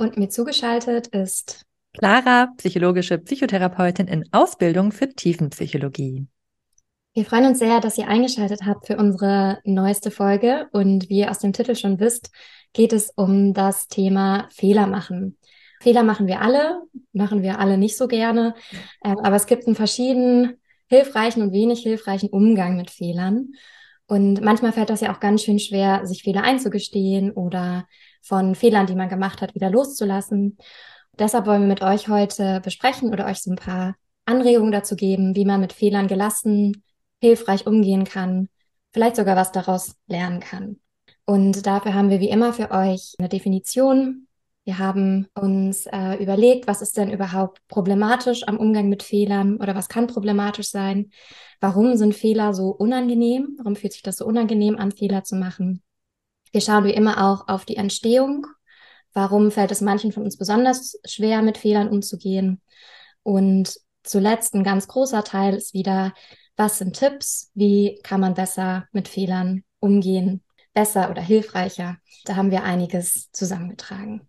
und mir zugeschaltet ist Clara, psychologische Psychotherapeutin in Ausbildung für Tiefenpsychologie. Wir freuen uns sehr, dass ihr eingeschaltet habt für unsere neueste Folge. Und wie ihr aus dem Titel schon wisst, geht es um das Thema Fehler machen. Fehler machen wir alle, machen wir alle nicht so gerne. Ähm, aber es gibt einen verschiedenen hilfreichen und wenig hilfreichen Umgang mit Fehlern. Und manchmal fällt das ja auch ganz schön schwer, sich Fehler einzugestehen oder von Fehlern, die man gemacht hat, wieder loszulassen. Deshalb wollen wir mit euch heute besprechen oder euch so ein paar Anregungen dazu geben, wie man mit Fehlern gelassen, hilfreich umgehen kann, vielleicht sogar was daraus lernen kann. Und dafür haben wir wie immer für euch eine Definition. Wir haben uns äh, überlegt, was ist denn überhaupt problematisch am Umgang mit Fehlern oder was kann problematisch sein? Warum sind Fehler so unangenehm? Warum fühlt sich das so unangenehm an, Fehler zu machen? Wir schauen wie immer auch auf die Entstehung. Warum fällt es manchen von uns besonders schwer, mit Fehlern umzugehen? Und zuletzt ein ganz großer Teil ist wieder, was sind Tipps? Wie kann man besser mit Fehlern umgehen? Besser oder hilfreicher? Da haben wir einiges zusammengetragen.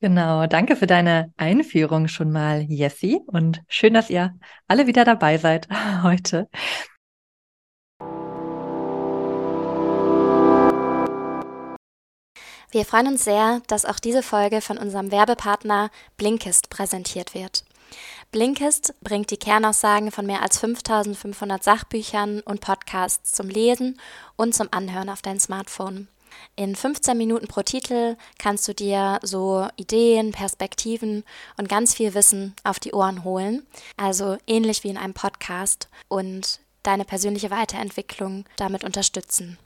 Genau, danke für deine Einführung schon mal, Jessie. Und schön, dass ihr alle wieder dabei seid heute. Wir freuen uns sehr, dass auch diese Folge von unserem Werbepartner Blinkist präsentiert wird. Blinkist bringt die Kernaussagen von mehr als 5500 Sachbüchern und Podcasts zum Lesen und zum Anhören auf dein Smartphone. In 15 Minuten pro Titel kannst du dir so Ideen, Perspektiven und ganz viel Wissen auf die Ohren holen, also ähnlich wie in einem Podcast und deine persönliche Weiterentwicklung damit unterstützen.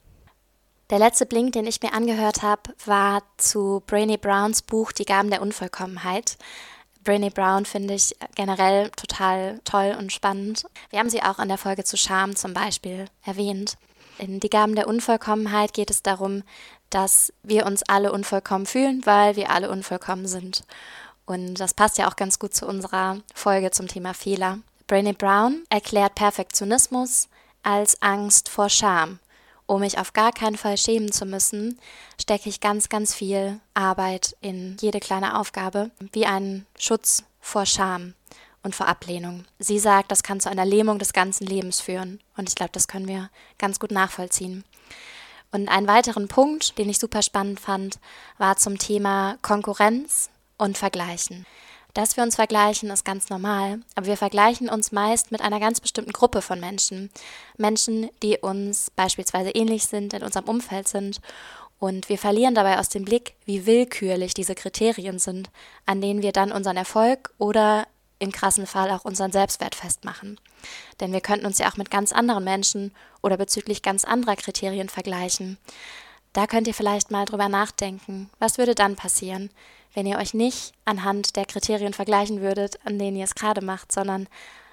Der letzte Blink, den ich mir angehört habe, war zu Brainy Browns Buch Die Gaben der Unvollkommenheit. Brené Brown finde ich generell total toll und spannend. Wir haben sie auch in der Folge zu Scham zum Beispiel erwähnt. In Die Gaben der Unvollkommenheit geht es darum, dass wir uns alle unvollkommen fühlen, weil wir alle unvollkommen sind. Und das passt ja auch ganz gut zu unserer Folge zum Thema Fehler. Brené Brown erklärt Perfektionismus als Angst vor Scham um mich auf gar keinen Fall schämen zu müssen, stecke ich ganz, ganz viel Arbeit in jede kleine Aufgabe, wie einen Schutz vor Scham und vor Ablehnung. Sie sagt, das kann zu einer Lähmung des ganzen Lebens führen. Und ich glaube, das können wir ganz gut nachvollziehen. Und einen weiteren Punkt, den ich super spannend fand, war zum Thema Konkurrenz und Vergleichen. Dass wir uns vergleichen, ist ganz normal, aber wir vergleichen uns meist mit einer ganz bestimmten Gruppe von Menschen. Menschen, die uns beispielsweise ähnlich sind, in unserem Umfeld sind. Und wir verlieren dabei aus dem Blick, wie willkürlich diese Kriterien sind, an denen wir dann unseren Erfolg oder im krassen Fall auch unseren Selbstwert festmachen. Denn wir könnten uns ja auch mit ganz anderen Menschen oder bezüglich ganz anderer Kriterien vergleichen. Da könnt ihr vielleicht mal drüber nachdenken. Was würde dann passieren, wenn ihr euch nicht anhand der Kriterien vergleichen würdet, an denen ihr es gerade macht, sondern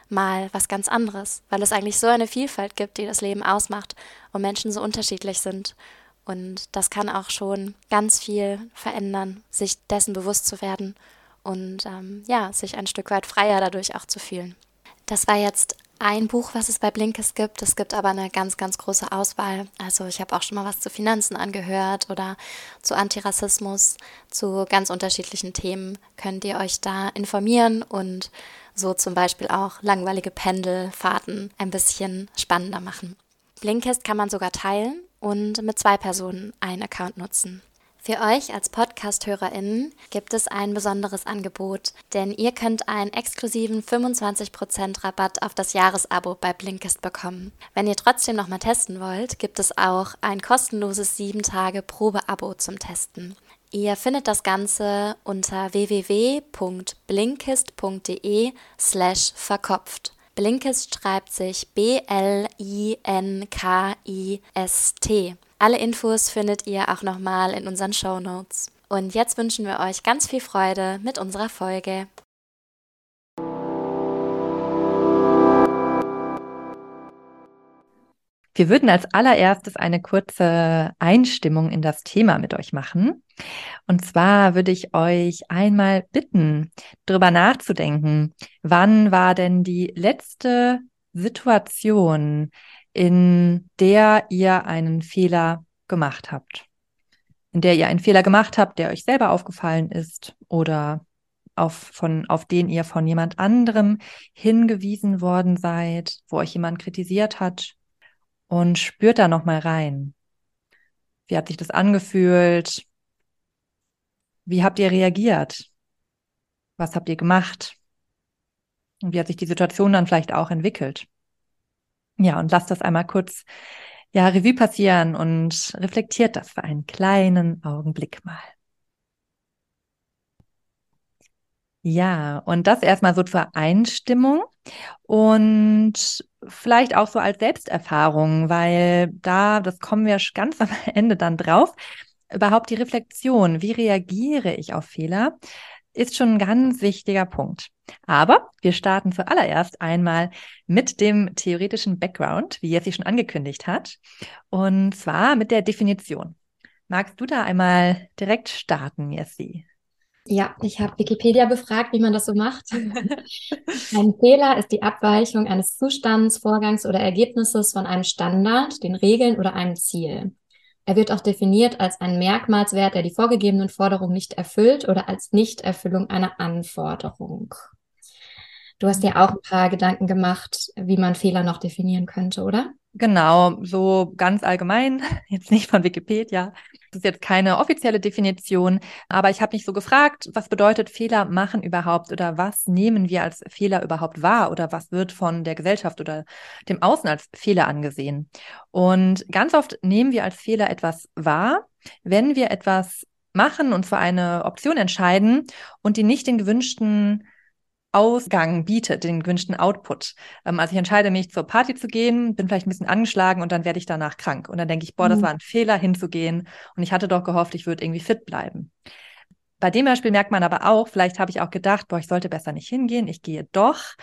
mal was ganz anderes, weil es eigentlich so eine Vielfalt gibt, die das Leben ausmacht und Menschen so unterschiedlich sind. Und das kann auch schon ganz viel verändern, sich dessen bewusst zu werden und ähm, ja, sich ein Stück weit freier dadurch auch zu fühlen. Das war jetzt ein Buch, was es bei Blinkes gibt. Es gibt aber eine ganz, ganz große Auswahl. Also ich habe auch schon mal was zu Finanzen angehört oder zu Antirassismus, zu ganz unterschiedlichen Themen. Könnt ihr euch da informieren und so zum Beispiel auch langweilige Pendelfahrten ein bisschen spannender machen. Blinkist kann man sogar teilen und mit zwei Personen einen Account nutzen. Für euch als Podcast-HörerInnen gibt es ein besonderes Angebot, denn ihr könnt einen exklusiven 25% Rabatt auf das Jahresabo bei Blinkist bekommen. Wenn ihr trotzdem noch mal testen wollt, gibt es auch ein kostenloses 7-Tage-Probe-Abo zum Testen. Ihr findet das Ganze unter www.blinkist.de slash verkopft. Blinkist schreibt sich B-L-I-N-K-I-S-T. Alle Infos findet ihr auch nochmal in unseren Show Notes. Und jetzt wünschen wir euch ganz viel Freude mit unserer Folge. Wir würden als allererstes eine kurze Einstimmung in das Thema mit euch machen. Und zwar würde ich euch einmal bitten, darüber nachzudenken, wann war denn die letzte Situation, in der ihr einen Fehler gemacht habt? In der ihr einen Fehler gemacht habt, der euch selber aufgefallen ist oder auf, von, auf den ihr von jemand anderem hingewiesen worden seid, wo euch jemand kritisiert hat und spürt da nochmal rein. Wie hat sich das angefühlt? Wie habt ihr reagiert? Was habt ihr gemacht? Und wie hat sich die Situation dann vielleicht auch entwickelt? Ja, und lasst das einmal kurz ja, Revue passieren und reflektiert das für einen kleinen Augenblick mal. Ja, und das erstmal so zur Einstimmung und vielleicht auch so als Selbsterfahrung, weil da, das kommen wir ganz am Ende dann drauf, überhaupt die Reflexion, wie reagiere ich auf Fehler, ist schon ein ganz wichtiger Punkt. Aber wir starten zuallererst einmal mit dem theoretischen Background, wie Jessie schon angekündigt hat, und zwar mit der Definition. Magst du da einmal direkt starten, Jessie? Ja, ich habe Wikipedia befragt, wie man das so macht. Ein Fehler ist die Abweichung eines Zustands, Vorgangs oder Ergebnisses von einem Standard, den Regeln oder einem Ziel. Er wird auch definiert als ein Merkmalswert, der die vorgegebenen Forderungen nicht erfüllt oder als Nichterfüllung einer Anforderung. Du hast ja auch ein paar Gedanken gemacht, wie man Fehler noch definieren könnte, oder? Genau, so ganz allgemein, jetzt nicht von Wikipedia. Das ist jetzt keine offizielle Definition, aber ich habe mich so gefragt, was bedeutet Fehler machen überhaupt oder was nehmen wir als Fehler überhaupt wahr oder was wird von der Gesellschaft oder dem Außen als Fehler angesehen? Und ganz oft nehmen wir als Fehler etwas wahr, wenn wir etwas machen und für eine Option entscheiden und die nicht den gewünschten Ausgang bietet, den gewünschten Output. Ähm, also ich entscheide mich, zur Party zu gehen, bin vielleicht ein bisschen angeschlagen und dann werde ich danach krank. Und dann denke ich, boah, mhm. das war ein Fehler, hinzugehen. Und ich hatte doch gehofft, ich würde irgendwie fit bleiben. Bei dem Beispiel merkt man aber auch, vielleicht habe ich auch gedacht, boah, ich sollte besser nicht hingehen, ich gehe doch.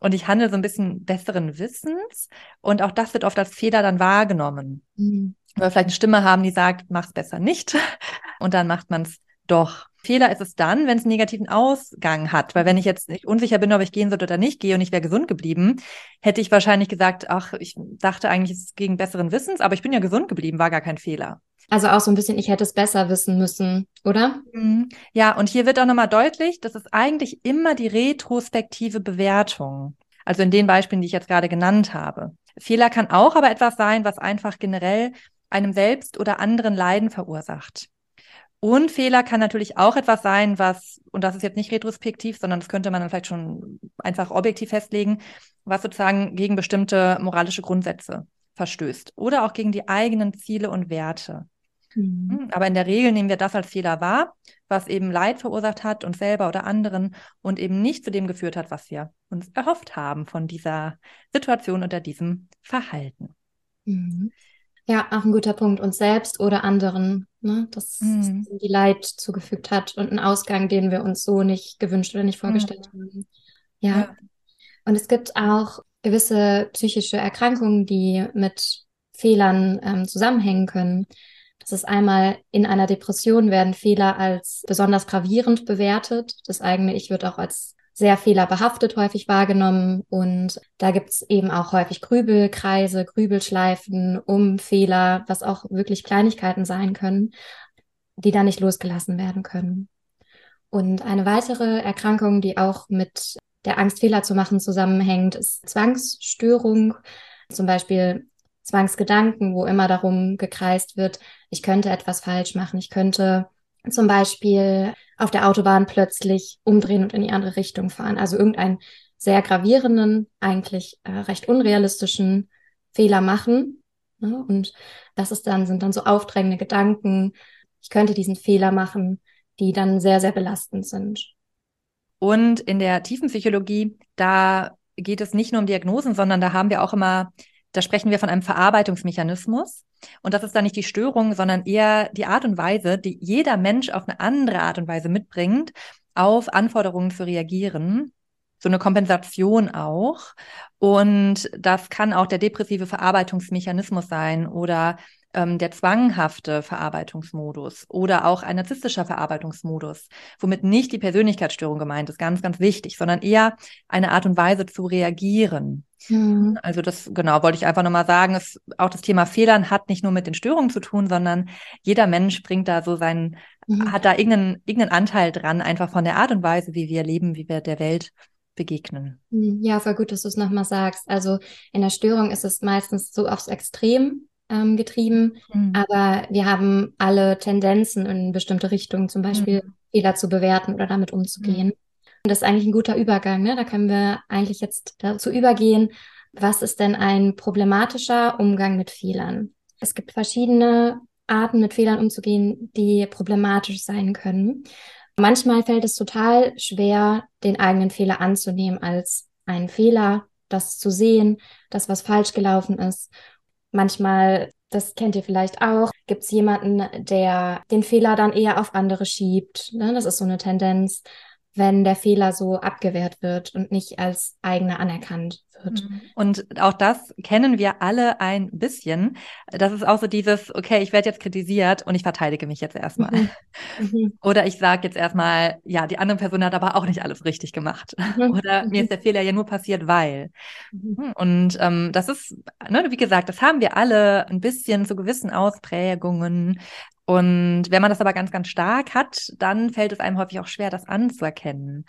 Und ich handle so ein bisschen besseren Wissens. Und auch das wird oft als Fehler dann wahrgenommen. Mhm. Weil wir vielleicht eine Stimme haben, die sagt, mach's besser nicht. Und dann macht man es doch. Fehler ist es dann, wenn es einen negativen Ausgang hat. Weil wenn ich jetzt nicht unsicher bin, ob ich gehen sollte oder nicht gehe und ich wäre gesund geblieben, hätte ich wahrscheinlich gesagt, ach, ich dachte eigentlich, es ist gegen besseren Wissens, aber ich bin ja gesund geblieben, war gar kein Fehler. Also auch so ein bisschen, ich hätte es besser wissen müssen, oder? Mhm. Ja, und hier wird auch nochmal deutlich, das ist eigentlich immer die retrospektive Bewertung. Also in den Beispielen, die ich jetzt gerade genannt habe. Fehler kann auch aber etwas sein, was einfach generell einem selbst oder anderen Leiden verursacht. Und Fehler kann natürlich auch etwas sein, was, und das ist jetzt nicht retrospektiv, sondern das könnte man dann vielleicht schon einfach objektiv festlegen, was sozusagen gegen bestimmte moralische Grundsätze verstößt oder auch gegen die eigenen Ziele und Werte. Mhm. Hm, aber in der Regel nehmen wir das als Fehler wahr, was eben Leid verursacht hat, uns selber oder anderen und eben nicht zu dem geführt hat, was wir uns erhofft haben von dieser Situation oder diesem Verhalten. Mhm. Ja, auch ein guter Punkt. Uns selbst oder anderen, ne? dass mhm. die Leid zugefügt hat und einen Ausgang, den wir uns so nicht gewünscht oder nicht vorgestellt mhm. haben. Ja. ja. Und es gibt auch gewisse psychische Erkrankungen, die mit Fehlern ähm, zusammenhängen können. Das ist einmal in einer Depression werden Fehler als besonders gravierend bewertet. Das eigene Ich wird auch als sehr fehlerbehaftet häufig wahrgenommen. Und da gibt's eben auch häufig Grübelkreise, Grübelschleifen um Fehler, was auch wirklich Kleinigkeiten sein können, die da nicht losgelassen werden können. Und eine weitere Erkrankung, die auch mit der Angst, Fehler zu machen, zusammenhängt, ist Zwangsstörung. Zum Beispiel Zwangsgedanken, wo immer darum gekreist wird, ich könnte etwas falsch machen, ich könnte zum Beispiel auf der Autobahn plötzlich umdrehen und in die andere Richtung fahren. Also irgendeinen sehr gravierenden, eigentlich äh, recht unrealistischen Fehler machen. Ne? Und das ist dann, sind dann so aufdrängende Gedanken, ich könnte diesen Fehler machen, die dann sehr, sehr belastend sind. Und in der tiefen Psychologie, da geht es nicht nur um Diagnosen, sondern da haben wir auch immer Da sprechen wir von einem Verarbeitungsmechanismus. Und das ist dann nicht die Störung, sondern eher die Art und Weise, die jeder Mensch auf eine andere Art und Weise mitbringt, auf Anforderungen zu reagieren. So eine Kompensation auch. Und das kann auch der depressive Verarbeitungsmechanismus sein oder ähm, der zwanghafte Verarbeitungsmodus oder auch ein narzisstischer Verarbeitungsmodus, womit nicht die Persönlichkeitsstörung gemeint ist, ganz, ganz wichtig, sondern eher eine Art und Weise zu reagieren. Mhm. Also das, genau, wollte ich einfach nochmal sagen, ist, auch das Thema Fehlern hat nicht nur mit den Störungen zu tun, sondern jeder Mensch bringt da so seinen, mhm. hat da irgendeinen, irgendeinen Anteil dran, einfach von der Art und Weise, wie wir leben, wie wir der Welt begegnen. Mhm. Ja, voll gut, dass du es nochmal sagst. Also in der Störung ist es meistens so aufs Extrem ähm, getrieben, mhm. aber wir haben alle Tendenzen in bestimmte Richtungen, zum Beispiel mhm. Fehler zu bewerten oder damit umzugehen. Mhm. Und das ist eigentlich ein guter Übergang. Ne? Da können wir eigentlich jetzt dazu übergehen, was ist denn ein problematischer Umgang mit Fehlern? Es gibt verschiedene Arten, mit Fehlern umzugehen, die problematisch sein können. Manchmal fällt es total schwer, den eigenen Fehler anzunehmen als einen Fehler, das zu sehen, dass was falsch gelaufen ist Manchmal, das kennt ihr vielleicht auch, gibt es jemanden, der den Fehler dann eher auf andere schiebt. Ne? Das ist so eine Tendenz, wenn der Fehler so abgewehrt wird und nicht als eigener anerkannt wird. Mhm. Und auch das kennen wir alle ein bisschen. Das ist auch so dieses, okay, ich werde jetzt kritisiert und ich verteidige mich jetzt erstmal. Mhm. Mhm. Oder ich sage jetzt erstmal, ja, die andere Person hat aber auch nicht alles richtig gemacht. Mhm. Oder mir ist der Fehler ja nur passiert, weil. Hm, und ähm, das ist, ne, wie gesagt, das haben wir alle ein bisschen zu gewissen Ausprägungen. Und wenn man das aber ganz, ganz stark hat, dann fällt es einem häufig auch schwer, das anzuerkennen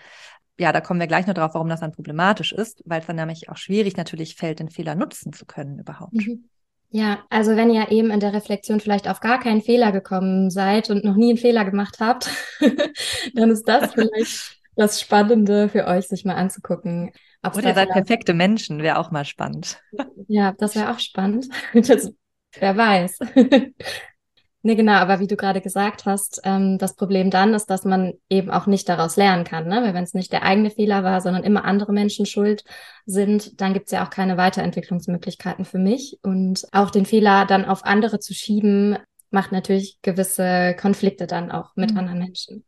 ja, da kommen wir gleich noch drauf, warum das dann problematisch ist, weil es dann nämlich auch schwierig natürlich fällt, den Fehler nutzen zu können überhaupt. Mhm. Ja, also wenn ihr eben in der Reflexion vielleicht auf gar keinen Fehler gekommen seid und noch nie einen Fehler gemacht habt, dann ist das vielleicht das Spannende für euch, sich mal anzugucken. Und ihr seid perfekte Menschen, wäre auch mal spannend. Ja, das wäre auch spannend. Das, wer weiß. Nee, genau, aber wie du gerade gesagt hast, ähm, das Problem dann ist, dass man eben auch nicht daraus lernen kann, ne? Weil wenn es nicht der eigene Fehler war, sondern immer andere Menschen schuld sind, dann gibt es ja auch keine Weiterentwicklungsmöglichkeiten für mich. Und auch den Fehler dann auf andere zu schieben, macht natürlich gewisse Konflikte dann auch mit mhm. anderen Menschen.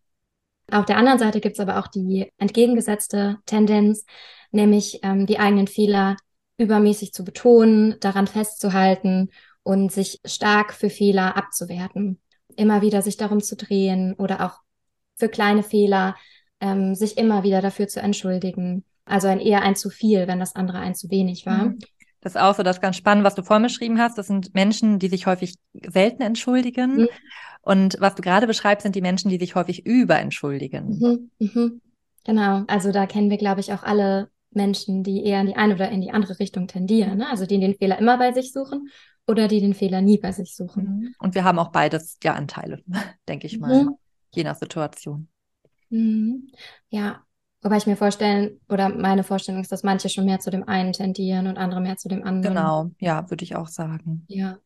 Auf der anderen Seite gibt es aber auch die entgegengesetzte Tendenz, nämlich ähm, die eigenen Fehler übermäßig zu betonen, daran festzuhalten und sich stark für Fehler abzuwerten. Immer wieder sich darum zu drehen oder auch für kleine Fehler ähm, sich immer wieder dafür zu entschuldigen. Also ein eher ein zu viel, wenn das andere ein zu wenig war. Mhm. Das ist auch so das ganz spannend, was du vorgeschrieben hast. Das sind Menschen, die sich häufig selten entschuldigen. Mhm. Und was du gerade beschreibst, sind die Menschen, die sich häufig überentschuldigen. Mhm. Mhm. Genau. Also da kennen wir, glaube ich, auch alle Menschen, die eher in die eine oder in die andere Richtung tendieren. Ne? Also die den Fehler immer bei sich suchen oder die den Fehler nie bei sich suchen. Mhm. Und wir haben auch beides ja Anteile, denke ich mal, mhm. je nach Situation. Mhm. Ja, wobei ich mir vorstellen, oder meine Vorstellung ist, dass manche schon mehr zu dem einen tendieren und andere mehr zu dem anderen. Genau, ja, würde ich auch sagen. Ja.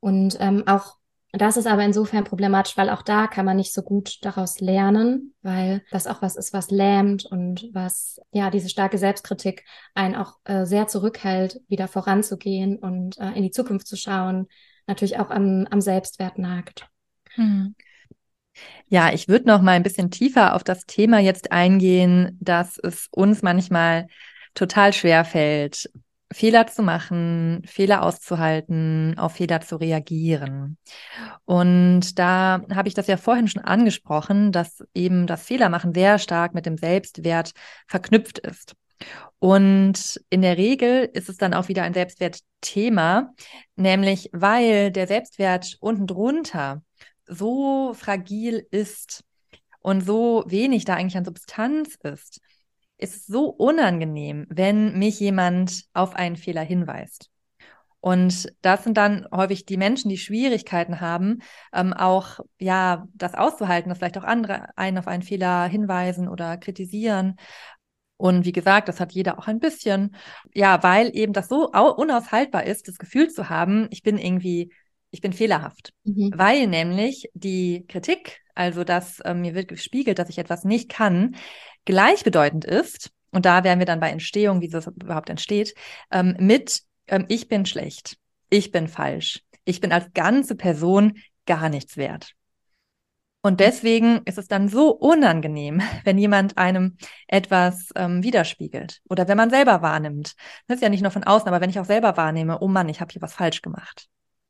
Und ähm, auch das ist aber insofern problematisch, weil auch da kann man nicht so gut daraus lernen, weil das auch was ist, was lähmt und was, ja, diese starke Selbstkritik einen auch äh, sehr zurückhält, wieder voranzugehen und äh, in die Zukunft zu schauen, natürlich auch am, am Selbstwert nagt. Hm. Ja, ich würde noch mal ein bisschen tiefer auf das Thema jetzt eingehen, dass es uns manchmal total schwer fällt, Fehler zu machen, Fehler auszuhalten, auf Fehler zu reagieren. Und da habe ich das ja vorhin schon angesprochen, dass eben das Fehlermachen sehr stark mit dem Selbstwert verknüpft ist. Und in der Regel ist es dann auch wieder ein Selbstwertthema, nämlich weil der Selbstwert unten drunter so fragil ist und so wenig da eigentlich an Substanz ist, ist so unangenehm, wenn mich jemand auf einen Fehler hinweist. Und das sind dann häufig die Menschen, die Schwierigkeiten haben, ähm, auch ja das auszuhalten, dass vielleicht auch andere einen auf einen Fehler hinweisen oder kritisieren. Und wie gesagt, das hat jeder auch ein bisschen, ja, weil eben das so unaushaltbar ist, das Gefühl zu haben, ich bin irgendwie, ich bin fehlerhaft. Mhm. Weil nämlich die Kritik, also dass äh, mir wird gespiegelt, dass ich etwas nicht kann, gleichbedeutend ist, und da wären wir dann bei Entstehung, wie das überhaupt entsteht, ähm, mit ähm, ich bin schlecht, ich bin falsch, ich bin als ganze Person gar nichts wert. Und deswegen ist es dann so unangenehm, wenn jemand einem etwas ähm, widerspiegelt oder wenn man selber wahrnimmt. Das ist ja nicht nur von außen, aber wenn ich auch selber wahrnehme, oh Mann, ich habe hier was falsch gemacht.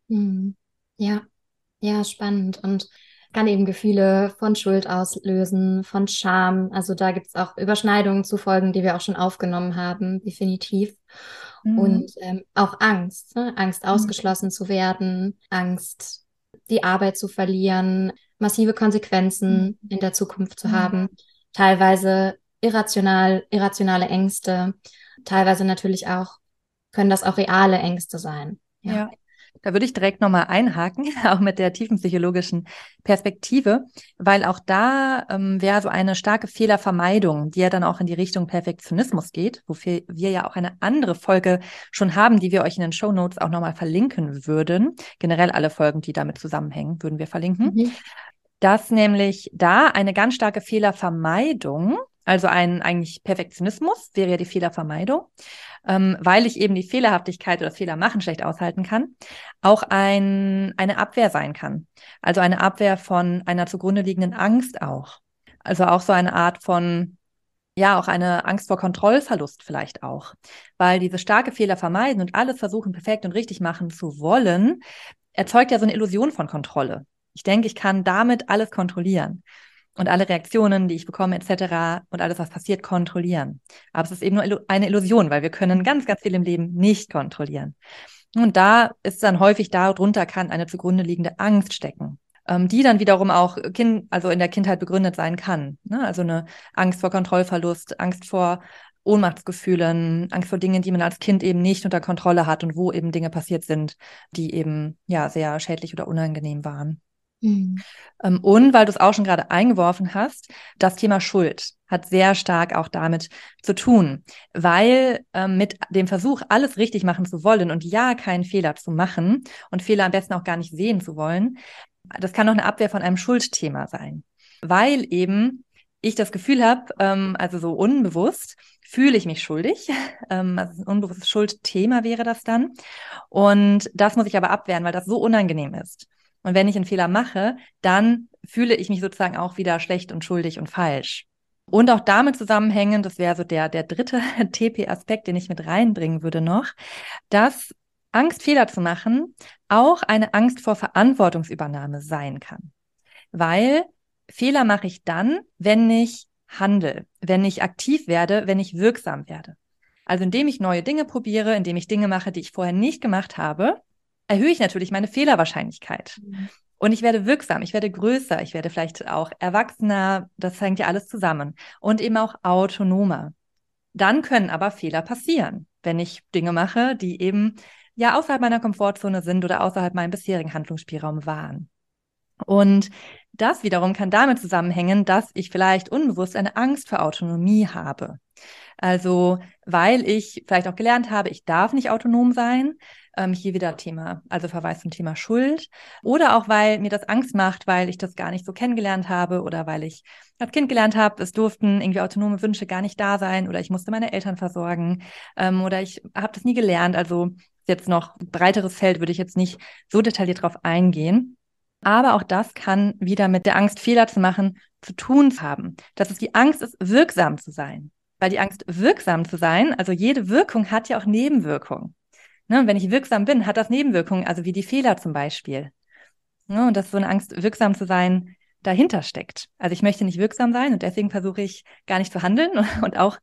Hm. Ja, ja, spannend. Und kann eben Gefühle von Schuld auslösen, von Scham. Also da gibt es auch Überschneidungen zu Folgen, die wir auch schon aufgenommen haben, definitiv. Mhm. Und ähm, auch Angst, ne? Angst mhm. ausgeschlossen zu werden, Angst, die Arbeit zu verlieren, massive Konsequenzen mhm. in der Zukunft zu mhm. haben, teilweise irrational, irrationale Ängste, teilweise natürlich auch, können das auch reale Ängste sein. Ja. ja. Da würde ich direkt nochmal einhaken, auch mit der tiefenpsychologischen Perspektive, weil auch da ähm, wäre so eine starke Fehlervermeidung, die ja dann auch in die Richtung Perfektionismus geht, wofür wir ja auch eine andere Folge schon haben, die wir euch in den Show Notes auch nochmal verlinken würden. Generell alle Folgen, die damit zusammenhängen, würden wir verlinken. Mhm. Dass nämlich da eine ganz starke Fehlervermeidung also ein eigentlich Perfektionismus wäre ja die Fehlervermeidung, ähm, weil ich eben die Fehlerhaftigkeit oder Fehler machen schlecht aushalten kann, auch ein, eine Abwehr sein kann. Also eine Abwehr von einer zugrunde liegenden Angst auch. Also auch so eine Art von, ja, auch eine Angst vor Kontrollverlust vielleicht auch. Weil diese starke Fehler vermeiden und alles versuchen, perfekt und richtig machen zu wollen, erzeugt ja so eine Illusion von Kontrolle. Ich denke, ich kann damit alles kontrollieren und alle Reaktionen, die ich bekomme, etc. und alles, was passiert, kontrollieren. Aber es ist eben nur eine Illusion, weil wir können ganz, ganz viel im Leben nicht kontrollieren. Und da ist dann häufig darunter kann eine zugrunde liegende Angst stecken, ähm, die dann wiederum auch kind, also in der Kindheit begründet sein kann. Ne? Also eine Angst vor Kontrollverlust, Angst vor Ohnmachtsgefühlen, Angst vor Dingen, die man als Kind eben nicht unter Kontrolle hat und wo eben Dinge passiert sind, die eben ja sehr schädlich oder unangenehm waren. Mhm. Ähm, und weil du es auch schon gerade eingeworfen hast, das Thema Schuld hat sehr stark auch damit zu tun, weil ähm, mit dem Versuch, alles richtig machen zu wollen und ja, keinen Fehler zu machen und Fehler am besten auch gar nicht sehen zu wollen, das kann auch eine Abwehr von einem Schuldthema sein, weil eben ich das Gefühl habe, ähm, also so unbewusst, fühle ich mich schuldig. Ähm, also ein unbewusstes Schuldthema wäre das dann. Und das muss ich aber abwehren, weil das so unangenehm ist. Und wenn ich einen Fehler mache, dann fühle ich mich sozusagen auch wieder schlecht und schuldig und falsch. Und auch damit zusammenhängend, das wäre so der, der dritte TP-Aspekt, den ich mit reinbringen würde noch, dass Angst, Fehler zu machen, auch eine Angst vor Verantwortungsübernahme sein kann. Weil Fehler mache ich dann, wenn ich handle, wenn ich aktiv werde, wenn ich wirksam werde. Also indem ich neue Dinge probiere, indem ich Dinge mache, die ich vorher nicht gemacht habe, erhöhe ich natürlich meine Fehlerwahrscheinlichkeit. Mhm. Und ich werde wirksam, ich werde größer, ich werde vielleicht auch erwachsener, das hängt ja alles zusammen. Und eben auch autonomer. Dann können aber Fehler passieren, wenn ich Dinge mache, die eben ja außerhalb meiner Komfortzone sind oder außerhalb meinem bisherigen Handlungsspielraum waren. Und das wiederum kann damit zusammenhängen, dass ich vielleicht unbewusst eine Angst vor Autonomie habe. Also, weil ich vielleicht auch gelernt habe, ich darf nicht autonom sein, ähm, hier wieder Thema, also Verweis zum Thema Schuld. Oder auch, weil mir das Angst macht, weil ich das gar nicht so kennengelernt habe oder weil ich als Kind gelernt habe, es durften irgendwie autonome Wünsche gar nicht da sein oder ich musste meine Eltern versorgen ähm, oder ich habe das nie gelernt. Also jetzt noch breiteres Feld würde ich jetzt nicht so detailliert drauf eingehen. Aber auch das kann wieder mit der Angst, Fehler zu machen, zu tun haben. Dass es die Angst ist, wirksam zu sein. Weil die Angst, wirksam zu sein, also jede Wirkung hat ja auch Nebenwirkungen. Ne, und wenn ich wirksam bin, hat das Nebenwirkungen, also wie die Fehler zum Beispiel. Ne, und dass so eine Angst, wirksam zu sein, dahinter steckt. Also ich möchte nicht wirksam sein und deswegen versuche ich gar nicht zu handeln und auch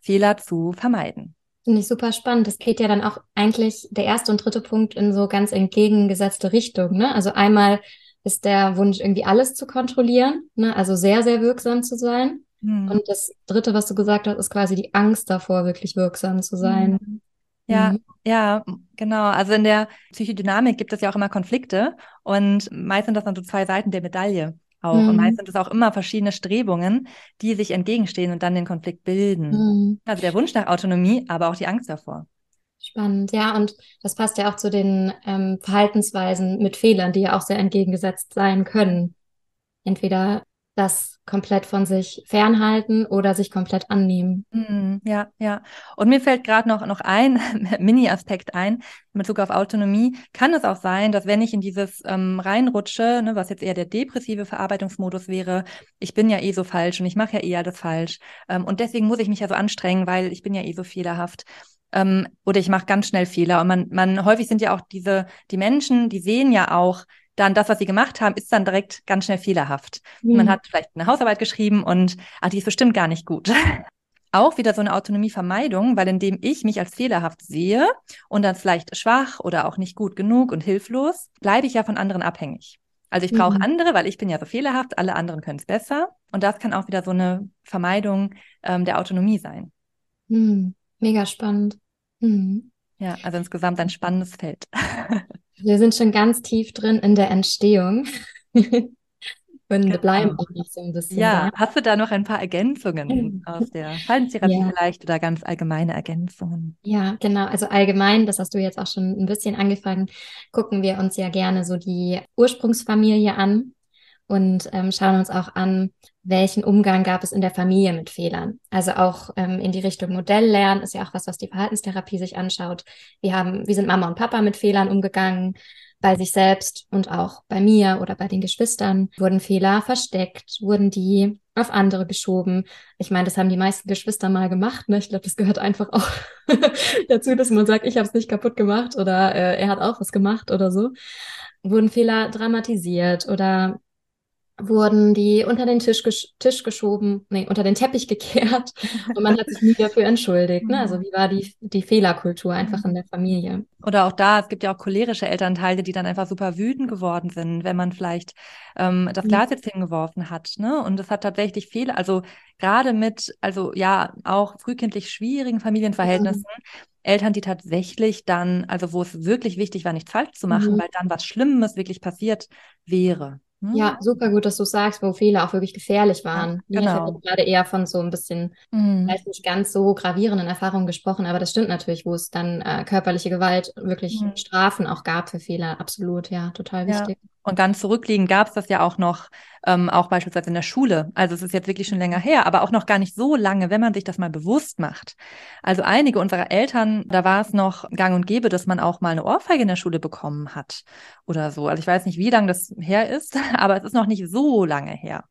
Fehler zu vermeiden. Finde ich super spannend. Das geht ja dann auch eigentlich der erste und dritte Punkt in so ganz entgegengesetzte Richtung. Ne? Also einmal ist der Wunsch, irgendwie alles zu kontrollieren, ne? also sehr, sehr wirksam zu sein. Hm. Und das dritte, was du gesagt hast, ist quasi die Angst davor, wirklich wirksam zu sein. Hm. Ja, mhm. ja, genau. Also in der Psychodynamik gibt es ja auch immer Konflikte und meist sind das dann so zwei Seiten der Medaille auch. Mhm. Und meist sind es auch immer verschiedene Strebungen, die sich entgegenstehen und dann den Konflikt bilden. Mhm. Also der Wunsch nach Autonomie, aber auch die Angst davor. Spannend, ja, und das passt ja auch zu den ähm, Verhaltensweisen mit Fehlern, die ja auch sehr entgegengesetzt sein können. Entweder das komplett von sich fernhalten oder sich komplett annehmen. Mm, ja, ja. Und mir fällt gerade noch, noch ein Mini-Aspekt ein, in Bezug auf Autonomie. Kann es auch sein, dass wenn ich in dieses ähm, reinrutsche, ne, was jetzt eher der depressive Verarbeitungsmodus wäre, ich bin ja eh so falsch und ich mache ja eh alles falsch. Ähm, und deswegen muss ich mich ja so anstrengen, weil ich bin ja eh so fehlerhaft. Ähm, oder ich mache ganz schnell Fehler. Und man, man, häufig sind ja auch diese, die Menschen, die sehen ja auch, dann das, was sie gemacht haben, ist dann direkt ganz schnell fehlerhaft. Mhm. Man hat vielleicht eine Hausarbeit geschrieben und ah, die ist bestimmt gar nicht gut. Auch wieder so eine Autonomievermeidung, weil indem ich mich als fehlerhaft sehe und dann vielleicht schwach oder auch nicht gut genug und hilflos, bleibe ich ja von anderen abhängig. Also ich brauche mhm. andere, weil ich bin ja so fehlerhaft, alle anderen können es besser. Und das kann auch wieder so eine Vermeidung ähm, der Autonomie sein. Mhm. Mega spannend. Mhm. Ja, also insgesamt ein spannendes Feld. Wir sind schon ganz tief drin in der Entstehung. Und genau. bleiben auch noch so ein bisschen. Ja, da. hast du da noch ein paar Ergänzungen aus der Verhaltenstherapie ja. vielleicht oder ganz allgemeine Ergänzungen? Ja, genau. Also allgemein, das hast du jetzt auch schon ein bisschen angefangen, gucken wir uns ja gerne so die Ursprungsfamilie an und ähm, schauen uns auch an, welchen Umgang gab es in der Familie mit Fehlern. Also auch ähm, in die Richtung Modelllernen ist ja auch was, was die Verhaltenstherapie sich anschaut. Wie haben, wie sind Mama und Papa mit Fehlern umgegangen? Bei sich selbst und auch bei mir oder bei den Geschwistern wurden Fehler versteckt, wurden die auf andere geschoben. Ich meine, das haben die meisten Geschwister mal gemacht. Ne? Ich glaube, das gehört einfach auch dazu, dass man sagt, ich habe es nicht kaputt gemacht oder äh, er hat auch was gemacht oder so. Wurden Fehler dramatisiert oder wurden die unter den Tisch, gesch Tisch geschoben, nee, unter den Teppich gekehrt und man hat sich nie dafür entschuldigt. Ne? Also wie war die, die Fehlerkultur einfach in der Familie? Oder auch da, es gibt ja auch cholerische Elternteile, die dann einfach super wütend geworden sind, wenn man vielleicht ähm, das Glas jetzt hingeworfen hat. Ne? Und es hat tatsächlich Fehler, also gerade mit, also ja, auch frühkindlich schwierigen Familienverhältnissen, mhm. Eltern, die tatsächlich dann, also wo es wirklich wichtig war, nichts falsch zu machen, mhm. weil dann was Schlimmes wirklich passiert wäre. Ja, hm. super gut, dass du sagst, wo Fehler auch wirklich gefährlich waren. Ja, genau. Ich habe gerade eher von so ein bisschen, mhm. vielleicht nicht ganz so gravierenden Erfahrungen gesprochen, aber das stimmt natürlich, wo es dann äh, körperliche Gewalt, wirklich mhm. Strafen auch gab für Fehler. Absolut, ja, total wichtig. Ja. Und ganz zurückliegend gab es das ja auch noch, ähm, auch beispielsweise in der Schule. Also es ist jetzt wirklich schon länger her, aber auch noch gar nicht so lange, wenn man sich das mal bewusst macht. Also einige unserer Eltern, da war es noch gang und gäbe, dass man auch mal eine Ohrfeige in der Schule bekommen hat oder so. Also ich weiß nicht, wie lange das her ist, aber es ist noch nicht so lange her.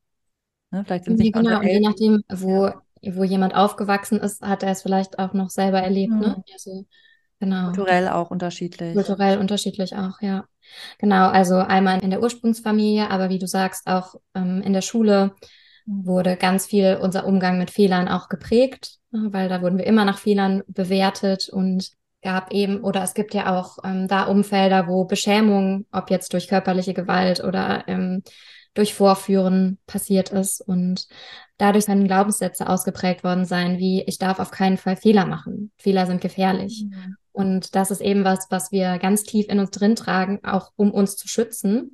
Ne? Vielleicht sind nicht genau, je nachdem, wo, wo jemand aufgewachsen ist, hat er es vielleicht auch noch selber erlebt. Ne? Mhm. Ne? Also, genau. Kulturell auch unterschiedlich. Kulturell unterschiedlich auch, ja. Genau, also einmal in der Ursprungsfamilie, aber wie du sagst, auch ähm, in der Schule wurde ganz viel unser Umgang mit Fehlern auch geprägt, ne, weil da wurden wir immer nach Fehlern bewertet und gab eben, oder es gibt ja auch ähm, da Umfelder, wo Beschämung, ob jetzt durch körperliche Gewalt oder ähm, durch Vorführen passiert ist und dadurch können Glaubenssätze ausgeprägt worden sein, wie ich darf auf keinen Fall Fehler machen. Fehler sind gefährlich. Mhm. Und das ist eben was, was wir ganz tief in uns drin tragen, auch um uns zu schützen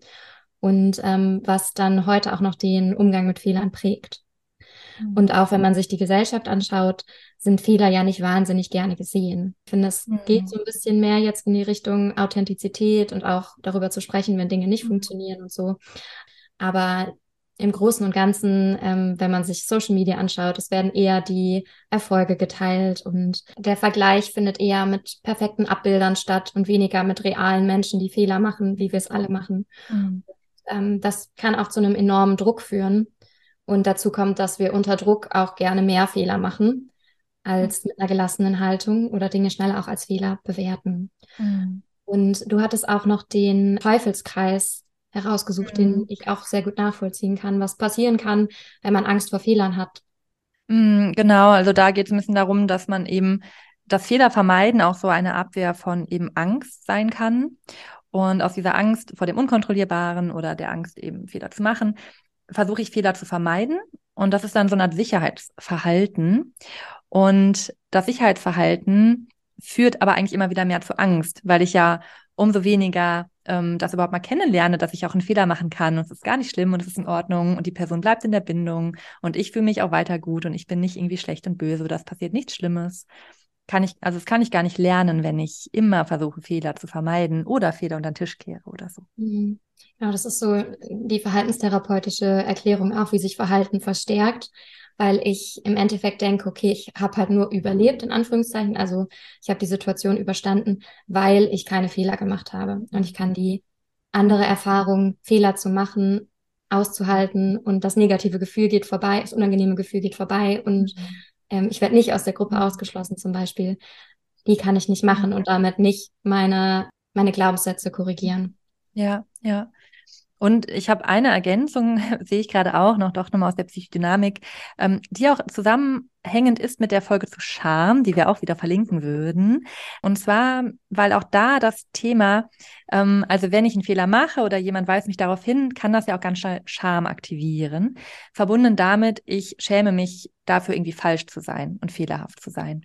und ähm, was dann heute auch noch den Umgang mit Fehlern prägt. Mhm. Und auch wenn man sich die Gesellschaft anschaut, sind Fehler ja nicht wahnsinnig gerne gesehen. Ich finde, es mhm. geht so ein bisschen mehr jetzt in die Richtung Authentizität und auch darüber zu sprechen, wenn Dinge nicht mhm. funktionieren und so. Aber im Großen und Ganzen, ähm, wenn man sich Social Media anschaut, es werden eher die Erfolge geteilt und der Vergleich findet eher mit perfekten Abbildern statt und weniger mit realen Menschen, die Fehler machen, wie wir es alle machen. Mhm. Ähm, das kann auch zu einem enormen Druck führen. Und dazu kommt, dass wir unter Druck auch gerne mehr Fehler machen als mit einer gelassenen Haltung oder Dinge schneller auch als Fehler bewerten. Mhm. Und du hattest auch noch den Teufelskreis herausgesucht, mhm. den ich auch sehr gut nachvollziehen kann, was passieren kann, wenn man Angst vor Fehlern hat. Mhm, genau, also da geht es ein bisschen darum, dass man eben das Fehler vermeiden auch so eine Abwehr von eben Angst sein kann. Und aus dieser Angst vor dem Unkontrollierbaren oder der Angst eben Fehler zu machen, versuche ich Fehler zu vermeiden. Und das ist dann so eine Art Sicherheitsverhalten. Und das Sicherheitsverhalten führt aber eigentlich immer wieder mehr zu Angst, weil ich ja umso weniger ähm, das überhaupt mal kennenlerne, dass ich auch einen Fehler machen kann und es ist gar nicht schlimm und es ist in Ordnung und die Person bleibt in der Bindung und ich fühle mich auch weiter gut und ich bin nicht irgendwie schlecht und böse, das passiert nichts Schlimmes. kann ich, also das kann ich gar nicht lernen, wenn ich immer versuche, Fehler zu vermeiden oder Fehler unter den Tisch kehre oder so. Mhm. Ja, das ist so die verhaltenstherapeutische Erklärung auch, wie sich Verhalten verstärkt, weil ich im Endeffekt denke, okay, ich habe halt nur überlebt, in Anführungszeichen. Also ich habe die Situation überstanden, weil ich keine Fehler gemacht habe. Und ich kann die andere Erfahrung, Fehler zu machen, auszuhalten und das negative Gefühl geht vorbei, das unangenehme Gefühl geht vorbei und mhm. ähm, ich werde nicht aus der Gruppe ausgeschlossen zum Beispiel. Die kann ich nicht machen und damit nicht meine, meine Glaubenssätze korrigieren. Ja, ja. Und ich habe eine Ergänzung, sehe ich gerade auch noch, doch nochmal aus der Psychodynamik, ähm, die auch zusammenhängend ist mit der Folge zu Scham, die wir auch wieder verlinken würden. Und zwar, weil auch da das Thema, ähm, also wenn ich einen Fehler mache oder jemand weist mich darauf hin, kann das ja auch ganz schnell Scham aktivieren. Verbunden damit, ich schäme mich dafür irgendwie falsch zu sein und fehlerhaft zu sein.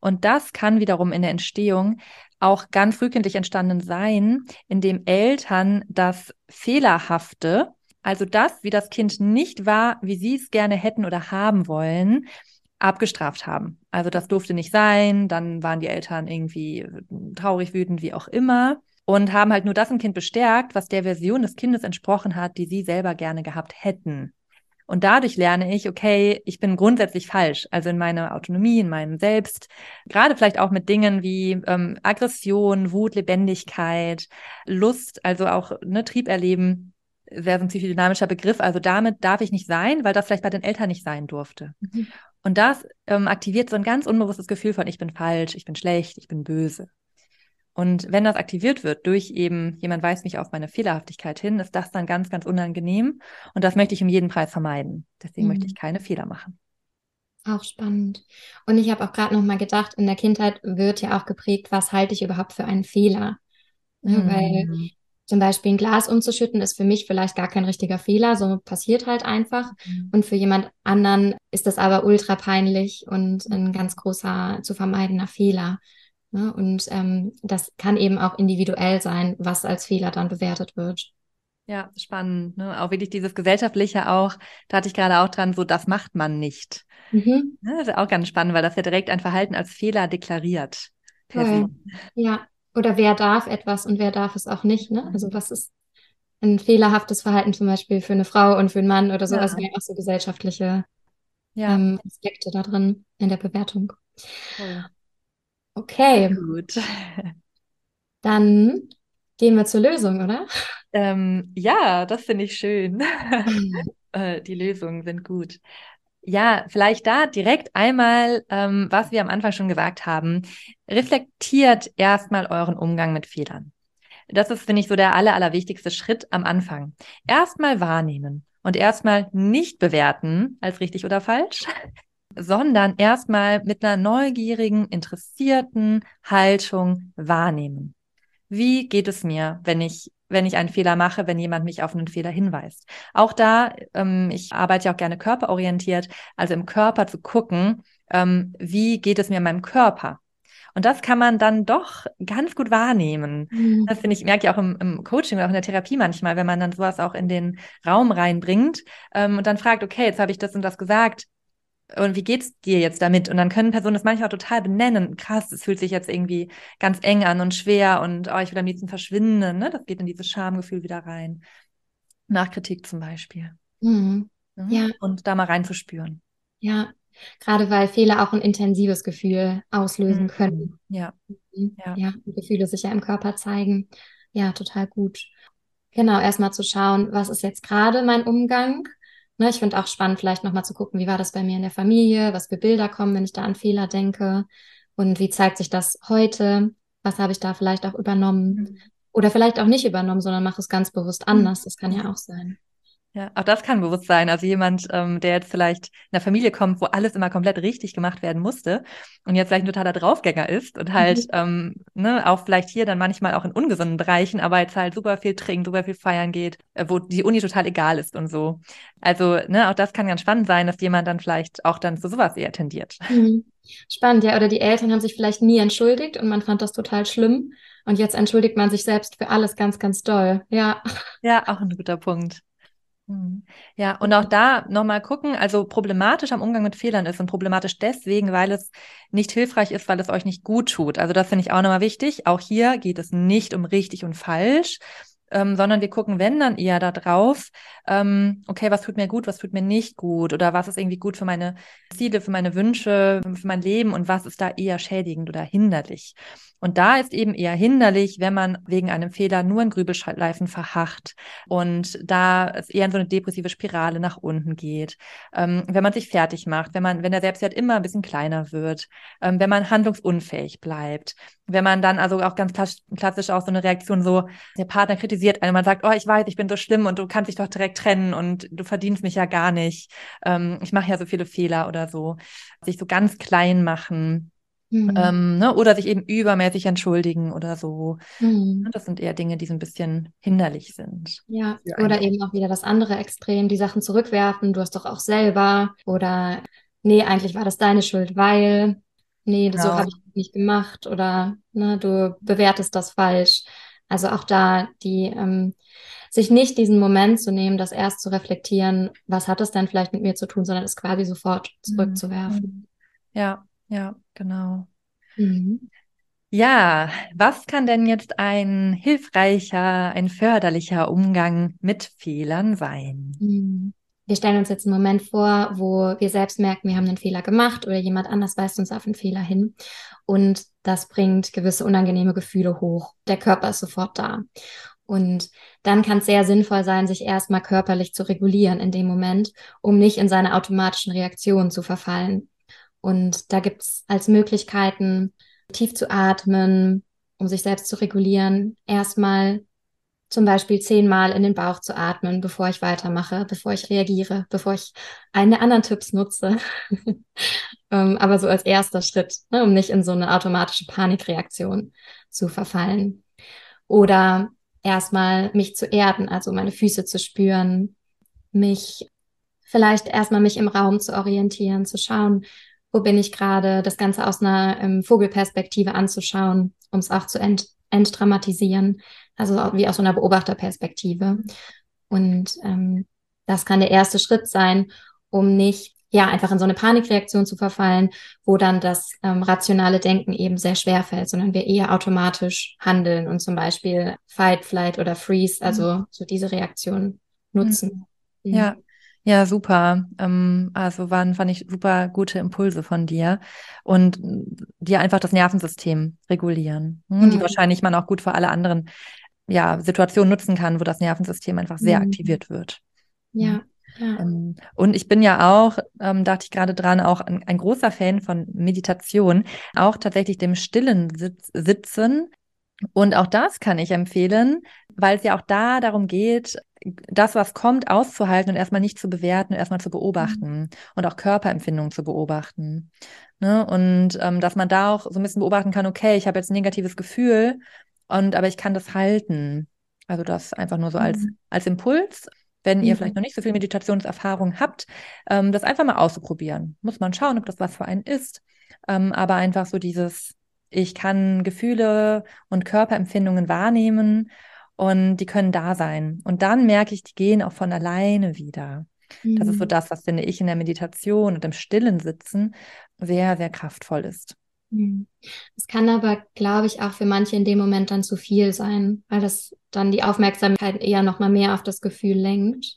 Und das kann wiederum in der Entstehung auch ganz frühkindlich entstanden sein, indem Eltern das Fehlerhafte, also das, wie das Kind nicht war, wie sie es gerne hätten oder haben wollen, abgestraft haben. Also das durfte nicht sein, dann waren die Eltern irgendwie traurig, wütend, wie auch immer und haben halt nur das im Kind bestärkt, was der Version des Kindes entsprochen hat, die sie selber gerne gehabt hätten. Und dadurch lerne ich, okay, ich bin grundsätzlich falsch, also in meiner Autonomie, in meinem Selbst, gerade vielleicht auch mit Dingen wie ähm, Aggression, Wut, Lebendigkeit, Lust, also auch ne, Trieb erleben, sehr so ein psychodynamischer Begriff. Also damit darf ich nicht sein, weil das vielleicht bei den Eltern nicht sein durfte. Mhm. Und das ähm, aktiviert so ein ganz unbewusstes Gefühl von, ich bin falsch, ich bin schlecht, ich bin böse. Und wenn das aktiviert wird durch eben, jemand weist mich auf meine Fehlerhaftigkeit hin, ist das dann ganz, ganz unangenehm. Und das möchte ich um jeden Preis vermeiden. Deswegen mhm. möchte ich keine Fehler machen. Auch spannend. Und ich habe auch gerade noch mal gedacht, in der Kindheit wird ja auch geprägt, was halte ich überhaupt für einen Fehler? Mhm. Weil zum Beispiel ein Glas umzuschütten ist für mich vielleicht gar kein richtiger Fehler, so passiert halt einfach. Mhm. Und für jemand anderen ist das aber ultra peinlich und ein ganz großer zu vermeidender Fehler. Ne? Und ähm, das kann eben auch individuell sein, was als Fehler dann bewertet wird. Ja, spannend. Ne? Auch wirklich dieses Gesellschaftliche auch, da hatte ich gerade auch dran, so das macht man nicht. Mhm. Ja, das ist auch ganz spannend, weil das ja direkt ein Verhalten als Fehler deklariert. Ja. ja, oder wer darf etwas und wer darf es auch nicht. Ne? Also was ist ein fehlerhaftes Verhalten zum Beispiel für eine Frau und für einen Mann oder so. Ja. Also wären auch so gesellschaftliche ja. ähm, Aspekte da drin in der Bewertung. Cool. Okay. Gut. Dann gehen wir zur Lösung, oder? Ähm, ja, das finde ich schön. äh, die Lösungen sind gut. Ja, vielleicht da direkt einmal, ähm, was wir am Anfang schon gesagt haben. Reflektiert erstmal euren Umgang mit Fehlern. Das ist, finde ich, so der aller, allerwichtigste Schritt am Anfang. Erstmal wahrnehmen und erstmal nicht bewerten als richtig oder falsch, sondern erstmal mit einer neugierigen, interessierten Haltung wahrnehmen. Wie geht es mir, wenn ich wenn ich einen Fehler mache, wenn jemand mich auf einen Fehler hinweist. Auch da, ähm, ich arbeite ja auch gerne körperorientiert, also im Körper zu gucken, ähm, wie geht es mir in meinem Körper. Und das kann man dann doch ganz gut wahrnehmen. Mhm. Das finde ich, merke ich auch im, im, Coaching oder auch in der Therapie manchmal, wenn man dann sowas auch in den Raum reinbringt ähm, und dann fragt, okay, jetzt habe ich das und das gesagt und wie geht's dir jetzt damit? Und dann können Personen das manchmal auch total benennen. Krass, es fühlt sich jetzt irgendwie ganz eng an und schwer und oh, ich will am liebsten verschwinden. Ne? Das geht in dieses Schamgefühl wieder rein. Nach Kritik zum Beispiel. Mhm. Mhm. Ja. Und da mal reinzuspüren. Ja, gerade weil Fehler auch ein intensives Gefühl auslösen mhm. können. Ja. Mhm. ja. Ja, Gefühle sich ja im Körper zeigen. Ja, total gut. Genau, erstmal zu schauen, was ist jetzt gerade mein Umgang Ne, ich finde auch spannend, vielleicht nochmal zu gucken, wie war das bei mir in der Familie, was für Bilder kommen, wenn ich da an Fehler denke und wie zeigt sich das heute, was habe ich da vielleicht auch übernommen mhm. oder vielleicht auch nicht übernommen, sondern mache es ganz bewusst anders. Das kann ja auch sein. Ja, auch das kann bewusst sein. Also jemand, ähm, der jetzt vielleicht in einer Familie kommt, wo alles immer komplett richtig gemacht werden musste und jetzt vielleicht ein totaler Draufgänger ist und halt mhm. ähm, ne, auch vielleicht hier dann manchmal auch in ungesunden Bereichen, aber jetzt halt super viel trinkt, super viel feiern geht, äh, wo die Uni total egal ist und so. Also ne, auch das kann ganz spannend sein, dass jemand dann vielleicht auch dann zu sowas eher tendiert. Mhm. Spannend, ja. Oder die Eltern haben sich vielleicht nie entschuldigt und man fand das total schlimm. Und jetzt entschuldigt man sich selbst für alles ganz, ganz doll. Ja. Ja, auch ein guter Punkt. Mhm. Ja, und auch da nochmal gucken, also problematisch am Umgang mit Fehlern ist und problematisch deswegen, weil es nicht hilfreich ist, weil es euch nicht gut tut. Also das finde ich auch nochmal wichtig. Auch hier geht es nicht um richtig und falsch, ähm, sondern wir gucken, wenn dann eher da drauf, ähm, okay, was tut mir gut, was tut mir nicht gut oder was ist irgendwie gut für meine Ziele, für meine Wünsche, für mein Leben und was ist da eher schädigend oder hinderlich. Und da ist eben eher hinderlich, wenn man wegen einem Fehler nur in Grübelschleifen verharrt und da es eher in so eine depressive Spirale nach unten geht. Ähm, wenn man sich fertig macht, wenn man, wenn der Selbstwert immer ein bisschen kleiner wird, ähm, wenn man handlungsunfähig bleibt, wenn man dann also auch ganz klassisch auch so eine Reaktion so, der Partner kritisiert einen, man sagt, oh, ich weiß, ich bin so schlimm und du kannst dich doch direkt trennen und du verdienst mich ja gar nicht. Ähm, ich mache ja so viele Fehler oder so. Sich so ganz klein machen Mhm. Ähm, ne? Oder sich eben übermäßig entschuldigen oder so. Mhm. Ne, das sind eher Dinge, die so ein bisschen hinderlich sind. Ja, oder eben auch wieder das andere Extrem, die Sachen zurückwerfen, du hast doch auch selber. Oder nee, eigentlich war das deine Schuld, weil, nee, genau. so habe ich nicht gemacht. Oder ne, du bewertest das falsch. Also auch da die ähm, sich nicht diesen Moment zu nehmen, das erst zu reflektieren, was hat es denn vielleicht mit mir zu tun, sondern es quasi sofort mhm. zurückzuwerfen. Ja, ja, genau. Mhm. Ja, was kann denn jetzt ein hilfreicher, ein förderlicher Umgang mit Fehlern sein? Mhm. Wir stellen uns jetzt einen Moment vor, wo wir selbst merken, wir haben einen Fehler gemacht oder jemand anders weist uns auf einen Fehler hin. Und das bringt gewisse unangenehme Gefühle hoch. Der Körper ist sofort da. Und dann kann es sehr sinnvoll sein, sich erstmal körperlich zu regulieren in dem Moment, um nicht in seine automatischen Reaktionen zu verfallen. Und da gibt es als Möglichkeiten, tief zu atmen, um sich selbst zu regulieren, erstmal zum Beispiel zehnmal in den Bauch zu atmen, bevor ich weitermache, bevor ich reagiere, bevor ich einen der anderen Tipps nutze. ähm, aber so als erster Schritt, ne, um nicht in so eine automatische Panikreaktion zu verfallen. Oder erstmal mich zu erden, also meine Füße zu spüren, mich vielleicht erstmal mich im Raum zu orientieren, zu schauen, wo bin ich gerade, das Ganze aus einer ähm, Vogelperspektive anzuschauen, um es auch zu ent entdramatisieren, also wie aus so einer Beobachterperspektive. Und ähm, das kann der erste Schritt sein, um nicht ja einfach in so eine Panikreaktion zu verfallen, wo dann das ähm, rationale Denken eben sehr schwer fällt, sondern wir eher automatisch handeln und zum Beispiel Fight, Flight oder Freeze, also mhm. so diese Reaktion nutzen. Ja, ja, super. Ähm, also waren, fand ich super gute Impulse von dir und dir einfach das Nervensystem regulieren, mhm. die wahrscheinlich man auch gut für alle anderen ja, Situationen nutzen kann, wo das Nervensystem einfach sehr mhm. aktiviert wird. Ja. Ja. Ähm, und ich bin ja auch, ähm, dachte ich gerade dran, auch ein, ein, großer Fan von Meditation, auch tatsächlich dem stillen Sitz, Sitzen. Und auch das kann ich empfehlen, weil es ja auch da darum geht, das, was kommt, auszuhalten und erstmal nicht zu bewerten und erstmal zu beobachten mhm. und auch Körperempfindungen zu beobachten. Ne? Und ähm, dass man da auch so ein bisschen beobachten kann, okay, ich habe jetzt ein negatives Gefühl und aber ich kann das halten. Also das einfach nur so als, mhm. als Impuls, wenn ihr mhm. vielleicht noch nicht so viel Meditationserfahrung habt, ähm, das einfach mal auszuprobieren. Muss man schauen, ob das was für einen ist. Ähm, aber einfach so dieses, ich kann Gefühle und Körperempfindungen wahrnehmen und die können da sein. Und dann merke ich, die gehen auch von alleine wieder. Mhm. Das ist so mhm. das, was finde ich in der Meditation und im Stillen Sitzen sehr, sehr kraftvoll ist. Mhm. Es kann aber, glaube ich, auch für manche in dem Moment dann zu viel sein, weil das dann die Aufmerksamkeit eher noch mal mehr auf das Gefühl lenkt.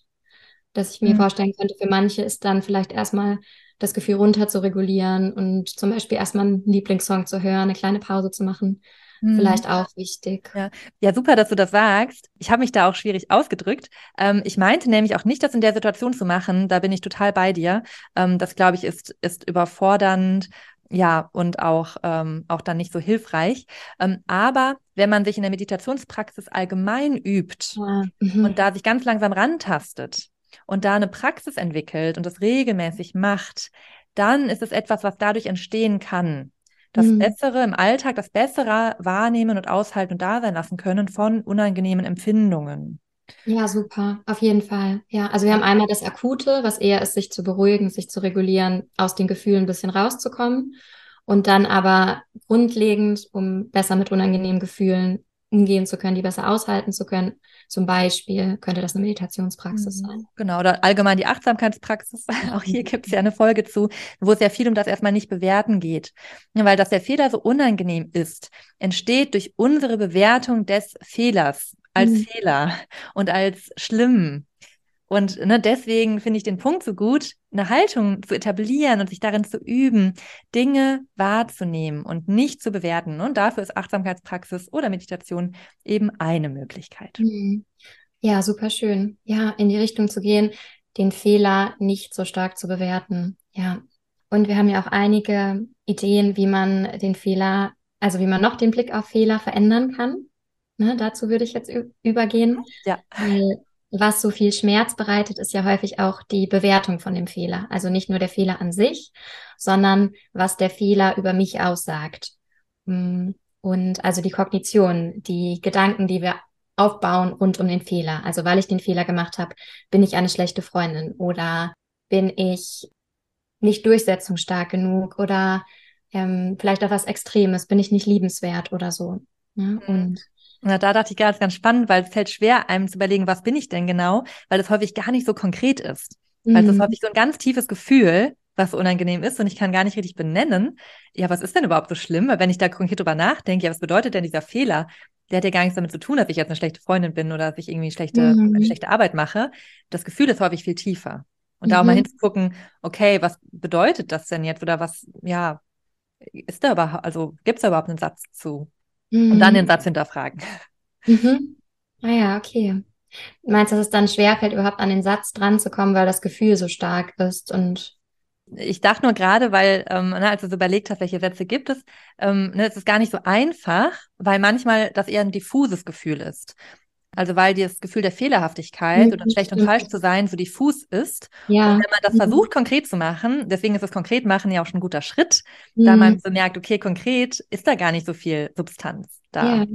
Dass ich mir mhm. vorstellen könnte, für manche ist dann vielleicht erstmal das Gefühl runter zu regulieren und zum Beispiel erstmal einen Lieblingssong zu hören, eine kleine Pause zu machen hm. vielleicht auch wichtig. Ja. ja, super, dass du das sagst. Ich habe mich da auch schwierig ausgedrückt. Ähm, ich meinte nämlich auch nicht, das in der Situation zu machen. Da bin ich total bei dir. Ähm, das, glaube ich, ist, ist überfordernd. Ja, und auch, ähm, auch dann nicht so hilfreich. Ähm, aber wenn man sich in der Meditationspraxis allgemein übt ja. mhm. und da sich ganz langsam rantastet und da eine Praxis entwickelt und das regelmäßig macht, dann ist es etwas, was dadurch entstehen kann das mhm. Bessere im Alltag, das Bessere wahrnehmen und aushalten und da sein lassen können von unangenehmen Empfindungen. Ja, super, auf jeden Fall. Ja, also wir haben einmal das Akute, was eher ist, sich zu beruhigen, sich zu regulieren, aus den Gefühlen ein bisschen rauszukommen. Und dann aber grundlegend, um besser mit unangenehmen Gefühlen umgehen zu können, die besser aushalten zu können. Zum Beispiel könnte das eine Meditationspraxis mhm. sein. Genau, oder allgemein die Achtsamkeitspraxis. Auch hier gibt es ja eine Folge zu, wo es ja viel um das erstmal nicht bewerten geht. Weil dass der Fehler so unangenehm ist, entsteht durch unsere Bewertung des Fehlers als mhm. Fehler und als schlimm. Und ne, deswegen finde ich den Punkt so gut, eine Haltung zu etablieren und sich darin zu üben, Dinge wahrzunehmen und nicht zu bewerten. Und dafür ist Achtsamkeitspraxis oder Meditation eben eine Möglichkeit. Mhm. Ja, super schön. Ja, in die Richtung zu gehen, den Fehler nicht so stark zu bewerten. Ja. Und wir haben ja auch einige Ideen, wie man den Fehler, also wie man noch den Blick auf Fehler verändern kann. Ne, dazu würde ich jetzt übergehen. Ja. Weil was so viel Schmerz bereitet, ist ja häufig auch die Bewertung von dem Fehler. Also nicht nur der Fehler an sich, sondern was der Fehler über mich aussagt. Mm, und also die Kognition, die Gedanken, die wir aufbauen rund um den Fehler. Also weil ich den Fehler gemacht habe, bin ich eine schlechte Freundin oder bin ich nicht durchsetzungsstark genug oder ähm, vielleicht auch was Extremes, bin ich nicht liebenswert oder so. Ja? Mhm. Und na, da dachte ich ganz, ganz spannend, weil es fällt schwer, einem zu überlegen, was bin ich denn genau, weil es häufig gar nicht so konkret ist. Mhm. Weil es ist mhm. häufig so ein ganz tiefes Gefühl, was so unangenehm ist und ich kann gar nicht richtig benennen, ja, was ist denn überhaupt so schlimm? Weil wenn ich da konkret drüber nachdenke, ja, was bedeutet denn dieser Fehler? Der hat ja gar nichts damit zu tun, dass ich jetzt eine schlechte Freundin bin oder dass ich irgendwie schlechte, mhm. eine schlechte Arbeit mache. Das Gefühl ist häufig viel tiefer. Und mhm. da auch mal mhm. hinzugucken, okay, was bedeutet das denn jetzt? Oder was, ja, ist da überhaupt, also gibt es da überhaupt einen Satz zu? Mhm. Und dann den mhm. Satz hinterfragen. Mhm. Ah ja, okay. Du meinst, dass es dann schwerfällt, überhaupt an den Satz dran zu kommen, weil das Gefühl so stark ist und ich dachte nur gerade, weil, ähm, ne, als du so überlegt hast, welche Sätze gibt es, ähm, ne, es ist gar nicht so einfach, weil manchmal das eher ein diffuses Gefühl ist. Also weil das Gefühl der Fehlerhaftigkeit mhm. oder schlecht und falsch zu sein so diffus ist. Ja. Und wenn man das mhm. versucht, konkret zu machen, deswegen ist das konkret machen ja auch schon ein guter Schritt, mhm. da man so merkt, okay, konkret ist da gar nicht so viel Substanz da. Ja.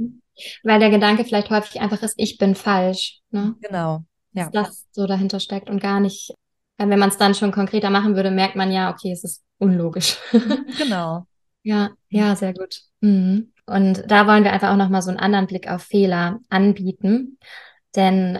Weil der Gedanke vielleicht häufig einfach ist, ich bin falsch. Ne? Genau. Ja. Dass das so dahinter steckt und gar nicht, wenn man es dann schon konkreter machen würde, merkt man ja, okay, es ist unlogisch. genau. Ja, ja, sehr gut. Mhm. Und da wollen wir einfach auch nochmal so einen anderen Blick auf Fehler anbieten. Denn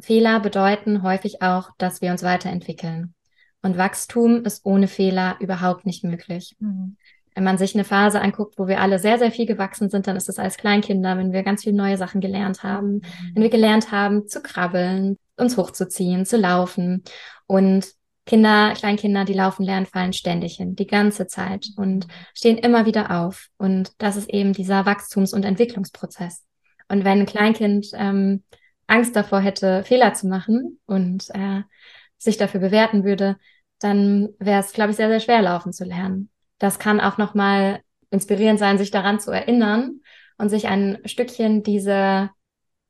Fehler bedeuten häufig auch, dass wir uns weiterentwickeln. Und Wachstum ist ohne Fehler überhaupt nicht möglich. Mhm. Wenn man sich eine Phase anguckt, wo wir alle sehr, sehr viel gewachsen sind, dann ist es als Kleinkinder, wenn wir ganz viele neue Sachen gelernt haben, mhm. wenn wir gelernt haben zu krabbeln, uns hochzuziehen, zu laufen. Und Kinder, Kleinkinder, die laufen lernen, fallen ständig hin, die ganze Zeit und stehen immer wieder auf. Und das ist eben dieser Wachstums- und Entwicklungsprozess. Und wenn ein Kleinkind ähm, Angst davor hätte, Fehler zu machen und äh, sich dafür bewerten würde, dann wäre es, glaube ich, sehr, sehr schwer laufen zu lernen. Das kann auch nochmal inspirierend sein, sich daran zu erinnern und sich ein Stückchen diese,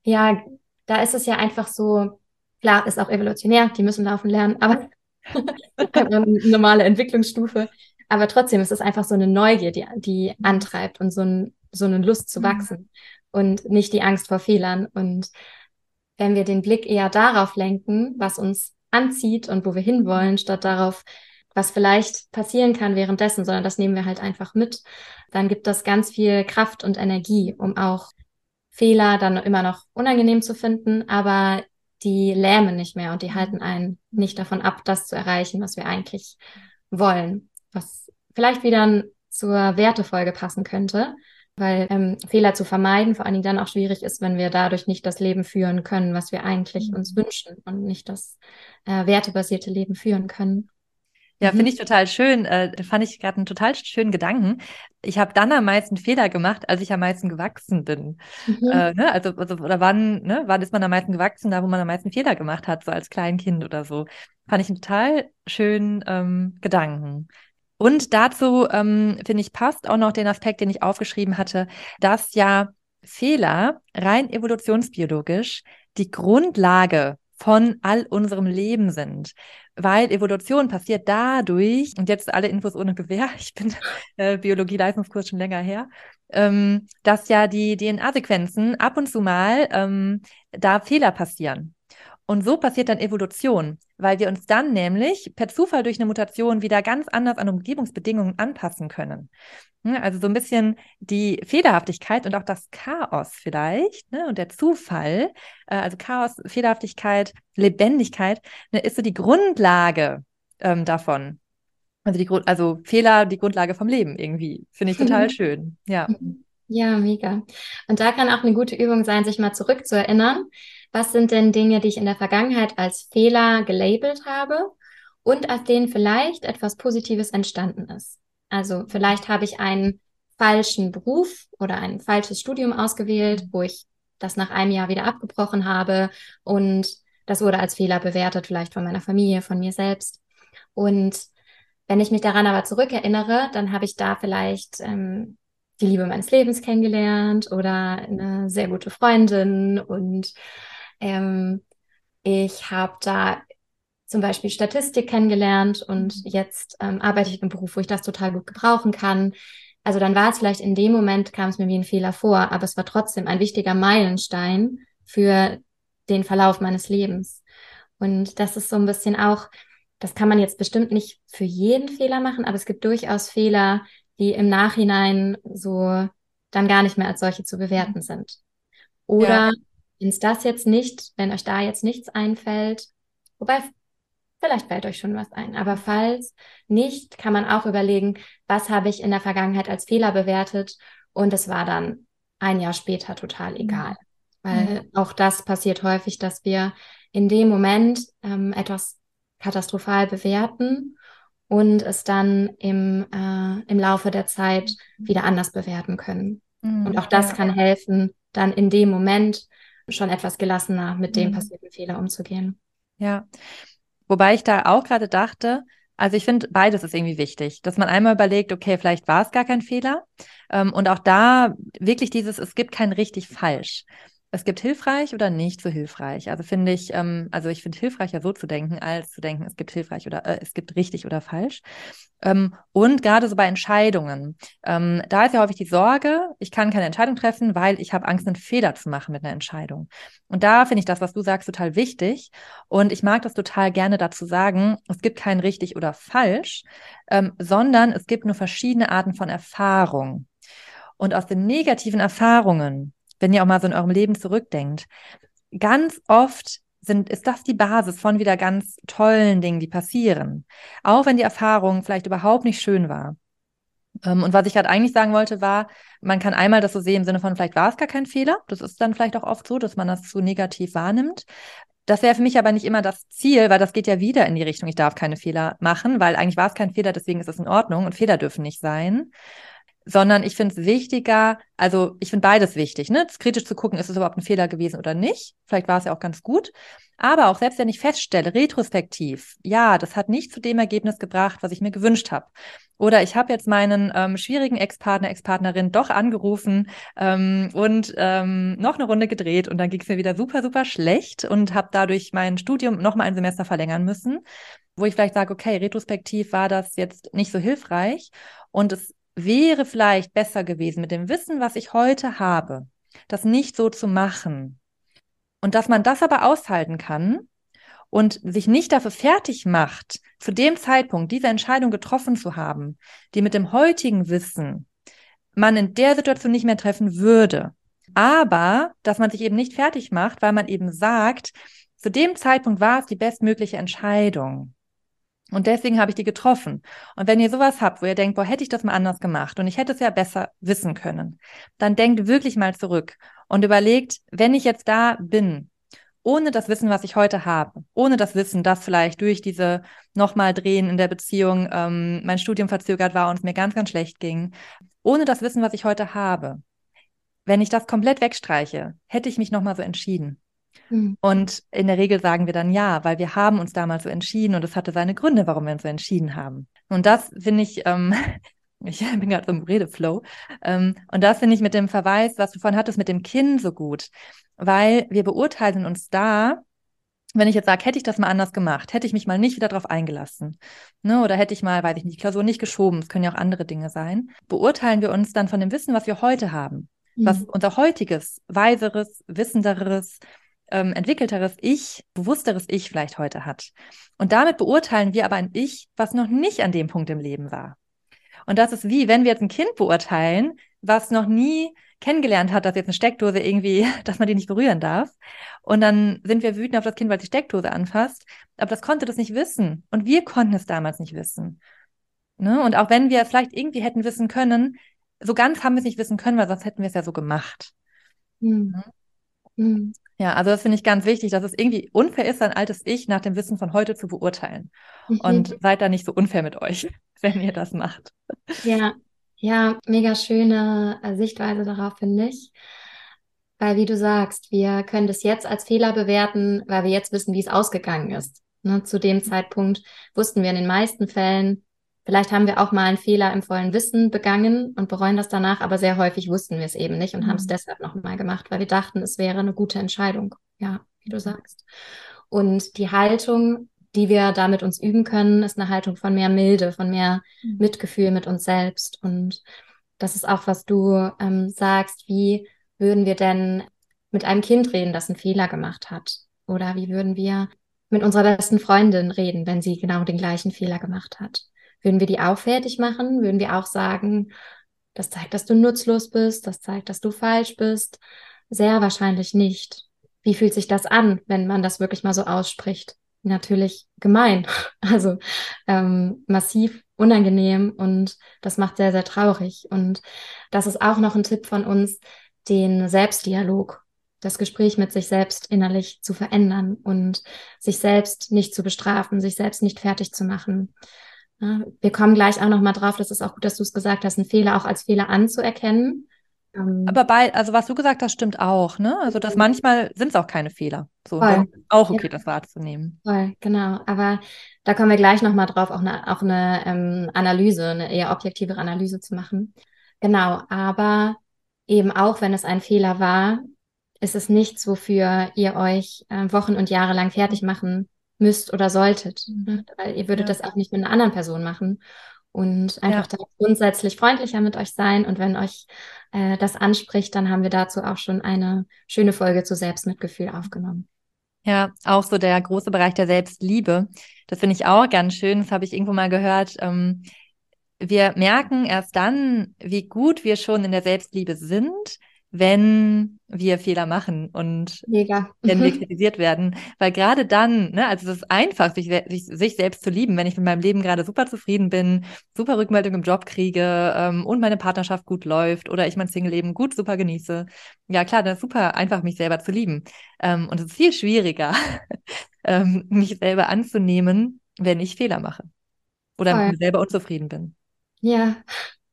ja, da ist es ja einfach so, klar, ist auch evolutionär, die müssen laufen lernen, aber eine normale Entwicklungsstufe. Aber trotzdem ist es einfach so eine Neugier, die, die antreibt und so, ein, so eine Lust zu mhm. wachsen und nicht die Angst vor Fehlern. Und wenn wir den Blick eher darauf lenken, was uns anzieht und wo wir hinwollen, statt darauf, was vielleicht passieren kann währenddessen, sondern das nehmen wir halt einfach mit, dann gibt das ganz viel Kraft und Energie, um auch Fehler dann immer noch unangenehm zu finden, aber die lähmen nicht mehr und die mhm. halten einen nicht davon ab, das zu erreichen, was wir eigentlich wollen. Was vielleicht wieder zur Wertefolge passen könnte, weil ähm, Fehler zu vermeiden vor allen Dingen dann auch schwierig ist, wenn wir dadurch nicht das Leben führen können, was wir eigentlich uns mhm. wünschen und nicht das äh, wertebasierte Leben führen können. Ja, mhm. finde ich total schön. Äh, fand ich gerade einen total schönen Gedanken. Ich habe dann am meisten Fehler gemacht, als ich am meisten gewachsen bin. Mhm. Äh, ne? Also, also, oder wann, ne? wann ist man am meisten gewachsen, da wo man am meisten Fehler gemacht hat, so als Kleinkind oder so. Fand ich einen total schönen ähm, Gedanken. Und dazu, ähm, finde ich, passt auch noch den Aspekt, den ich aufgeschrieben hatte, dass ja Fehler rein evolutionsbiologisch die Grundlage von all unserem Leben sind weil Evolution passiert dadurch, und jetzt alle Infos ohne Gewehr, ich bin äh, Biologie-Leistungskurs schon länger her, ähm, dass ja die DNA-Sequenzen ab und zu mal ähm, da Fehler passieren. Und so passiert dann Evolution, weil wir uns dann nämlich per Zufall durch eine Mutation wieder ganz anders an Umgebungsbedingungen anpassen können. Also so ein bisschen die Fehlerhaftigkeit und auch das Chaos vielleicht ne, und der Zufall, äh, also Chaos, Fehlerhaftigkeit, Lebendigkeit, ne, ist so die Grundlage ähm, davon. Also die Grund, also Fehler, die Grundlage vom Leben irgendwie. Finde ich total schön. Ja. Ja, mega. Und da kann auch eine gute Übung sein, sich mal zurückzuerinnern. Was sind denn Dinge, die ich in der Vergangenheit als Fehler gelabelt habe und aus denen vielleicht etwas Positives entstanden ist? Also vielleicht habe ich einen falschen Beruf oder ein falsches Studium ausgewählt, wo ich das nach einem Jahr wieder abgebrochen habe und das wurde als Fehler bewertet, vielleicht von meiner Familie, von mir selbst. Und wenn ich mich daran aber zurückerinnere, dann habe ich da vielleicht ähm, die Liebe meines Lebens kennengelernt oder eine sehr gute Freundin und ähm, ich habe da zum Beispiel Statistik kennengelernt und mhm. jetzt ähm, arbeite ich im Beruf, wo ich das total gut gebrauchen kann. Also dann war es vielleicht in dem Moment, kam es mir wie ein Fehler vor, aber es war trotzdem ein wichtiger Meilenstein für den Verlauf meines Lebens. Und das ist so ein bisschen auch, das kann man jetzt bestimmt nicht für jeden Fehler machen, aber es gibt durchaus Fehler, die im Nachhinein so dann gar nicht mehr als solche zu bewerten sind. Oder ja. Wenn es das jetzt nicht, wenn euch da jetzt nichts einfällt, wobei vielleicht fällt euch schon was ein, aber falls nicht, kann man auch überlegen, was habe ich in der Vergangenheit als Fehler bewertet und es war dann ein Jahr später total mhm. egal. Weil mhm. auch das passiert häufig, dass wir in dem Moment ähm, etwas katastrophal bewerten und es dann im, äh, im Laufe der Zeit wieder anders bewerten können. Mhm, und auch das kann helfen, dann in dem Moment schon etwas gelassener mit dem mhm. passierten Fehler umzugehen. Ja, wobei ich da auch gerade dachte, also ich finde, beides ist irgendwie wichtig, dass man einmal überlegt, okay, vielleicht war es gar kein Fehler. Ähm, und auch da wirklich dieses, es gibt kein richtig falsch es gibt hilfreich oder nicht so hilfreich. Also finde ich, ähm, also ich finde hilfreicher so zu denken, als zu denken, es gibt hilfreich oder äh, es gibt richtig oder falsch. Ähm, und gerade so bei Entscheidungen, ähm, da ist ja häufig die Sorge, ich kann keine Entscheidung treffen, weil ich habe Angst, einen Fehler zu machen mit einer Entscheidung. Und da finde ich das, was du sagst, total wichtig. Und ich mag das total gerne dazu sagen, es gibt kein richtig oder falsch, ähm, sondern es gibt nur verschiedene Arten von Erfahrung. Und aus den negativen Erfahrungen wenn ihr auch mal so in eurem Leben zurückdenkt, ganz oft sind, ist das die Basis von wieder ganz tollen Dingen, die passieren. Auch wenn die Erfahrung vielleicht überhaupt nicht schön war. Ähm, und was ich gerade eigentlich sagen wollte, war, man kann einmal das so sehen im Sinne von, vielleicht war es gar kein Fehler. Das ist dann vielleicht auch oft so, dass man das zu negativ wahrnimmt. Das wäre für mich aber nicht immer das Ziel, weil das geht ja wieder in die Richtung, ich darf keine Fehler machen, weil eigentlich war es kein Fehler, deswegen ist es in Ordnung und Fehler dürfen nicht sein sondern ich finde es wichtiger, also ich finde beides wichtig, ne? kritisch zu gucken, ist es überhaupt ein Fehler gewesen oder nicht. Vielleicht war es ja auch ganz gut. Aber auch selbst wenn ich feststelle, retrospektiv, ja, das hat nicht zu dem Ergebnis gebracht, was ich mir gewünscht habe. Oder ich habe jetzt meinen ähm, schwierigen Ex-Partner, Ex-Partnerin doch angerufen ähm, und ähm, noch eine Runde gedreht und dann ging es mir wieder super, super schlecht und habe dadurch mein Studium noch mal ein Semester verlängern müssen, wo ich vielleicht sage, okay, retrospektiv war das jetzt nicht so hilfreich und es wäre vielleicht besser gewesen, mit dem Wissen, was ich heute habe, das nicht so zu machen. Und dass man das aber aushalten kann und sich nicht dafür fertig macht, zu dem Zeitpunkt diese Entscheidung getroffen zu haben, die mit dem heutigen Wissen man in der Situation nicht mehr treffen würde. Aber, dass man sich eben nicht fertig macht, weil man eben sagt, zu dem Zeitpunkt war es die bestmögliche Entscheidung. Und deswegen habe ich die getroffen. Und wenn ihr sowas habt, wo ihr denkt, boah, hätte ich das mal anders gemacht und ich hätte es ja besser wissen können, dann denkt wirklich mal zurück und überlegt, wenn ich jetzt da bin, ohne das Wissen, was ich heute habe, ohne das Wissen, dass vielleicht durch diese nochmal Drehen in der Beziehung ähm, mein Studium verzögert war und es mir ganz, ganz schlecht ging, ohne das Wissen, was ich heute habe, wenn ich das komplett wegstreiche, hätte ich mich nochmal so entschieden. Mhm. Und in der Regel sagen wir dann ja, weil wir haben uns damals so entschieden und es hatte seine Gründe, warum wir uns so entschieden haben. Und das finde ich, ähm, ich bin gerade so im Redeflow, ähm, und das finde ich mit dem Verweis, was du vorhin hattest, mit dem Kind so gut, weil wir beurteilen uns da, wenn ich jetzt sage, hätte ich das mal anders gemacht, hätte ich mich mal nicht wieder darauf eingelassen, ne, oder hätte ich mal, weiß ich nicht, die Klausur nicht geschoben, es können ja auch andere Dinge sein, beurteilen wir uns dann von dem Wissen, was wir heute haben, mhm. was unser heutiges, weiseres, wissenderes, ähm, entwickelteres Ich, bewussteres Ich vielleicht heute hat. Und damit beurteilen wir aber ein Ich, was noch nicht an dem Punkt im Leben war. Und das ist wie, wenn wir jetzt ein Kind beurteilen, was noch nie kennengelernt hat, dass jetzt eine Steckdose irgendwie, dass man die nicht berühren darf. Und dann sind wir wütend auf das Kind, weil die Steckdose anfasst. Aber das konnte das nicht wissen. Und wir konnten es damals nicht wissen. Ne? Und auch wenn wir vielleicht irgendwie hätten wissen können, so ganz haben wir es nicht wissen können, weil sonst hätten wir es ja so gemacht. Mhm. Mhm. Ja, also das finde ich ganz wichtig, dass es irgendwie unfair ist, ein altes Ich nach dem Wissen von heute zu beurteilen. Mhm. Und seid da nicht so unfair mit euch, wenn ihr das macht. Ja, ja, mega schöne äh, Sichtweise darauf, finde ich. Weil, wie du sagst, wir können das jetzt als Fehler bewerten, weil wir jetzt wissen, wie es ausgegangen ist. Ne, zu dem Zeitpunkt wussten wir in den meisten Fällen, vielleicht haben wir auch mal einen Fehler im vollen Wissen begangen und bereuen das danach, aber sehr häufig wussten wir es eben nicht und mhm. haben es deshalb nochmal gemacht, weil wir dachten, es wäre eine gute Entscheidung. Ja, wie du sagst. Und die Haltung, die wir damit uns üben können, ist eine Haltung von mehr Milde, von mehr mhm. Mitgefühl mit uns selbst. Und das ist auch, was du ähm, sagst, wie würden wir denn mit einem Kind reden, das einen Fehler gemacht hat? Oder wie würden wir mit unserer besten Freundin reden, wenn sie genau den gleichen Fehler gemacht hat? Würden wir die auch fertig machen? Würden wir auch sagen, das zeigt, dass du nutzlos bist, das zeigt, dass du falsch bist? Sehr wahrscheinlich nicht. Wie fühlt sich das an, wenn man das wirklich mal so ausspricht? natürlich gemein, also ähm, massiv unangenehm und das macht sehr, sehr traurig. Und das ist auch noch ein Tipp von uns, den Selbstdialog, das Gespräch mit sich selbst innerlich zu verändern und sich selbst nicht zu bestrafen, sich selbst nicht fertig zu machen. Wir kommen gleich auch noch mal drauf, das ist auch gut, dass du es gesagt hast, einen Fehler auch als Fehler anzuerkennen ähm, Aber bei, also was du gesagt hast, stimmt auch, ne? Also dass manchmal sind es auch keine Fehler. So, auch okay, ja. das wahrzunehmen. Voll, genau. Aber da kommen wir gleich nochmal drauf, auch eine, auch eine ähm, Analyse, eine eher objektivere Analyse zu machen. Genau, aber eben auch, wenn es ein Fehler war, ist es nichts, wofür ihr euch äh, Wochen und Jahre lang fertig machen müsst oder solltet. Mhm. Ne? Weil ihr würdet ja. das auch nicht mit einer anderen Person machen und einfach ja. grundsätzlich freundlicher mit euch sein. Und wenn euch äh, das anspricht, dann haben wir dazu auch schon eine schöne Folge zu Selbstmitgefühl aufgenommen. Ja, auch so der große Bereich der Selbstliebe. Das finde ich auch ganz schön. Das habe ich irgendwo mal gehört. Ähm, wir merken erst dann, wie gut wir schon in der Selbstliebe sind, wenn wir Fehler machen und Mega. wenn wir kritisiert werden. Weil gerade dann, ne, also es ist einfach, sich, sich, sich, selbst zu lieben, wenn ich mit meinem Leben gerade super zufrieden bin, super Rückmeldung im Job kriege ähm, und meine Partnerschaft gut läuft oder ich mein Single-Leben gut super genieße. Ja klar, dann ist super einfach, mich selber zu lieben. Ähm, und es ist viel schwieriger, ähm, mich selber anzunehmen, wenn ich Fehler mache oder Voll. mit mir selber unzufrieden bin. Ja,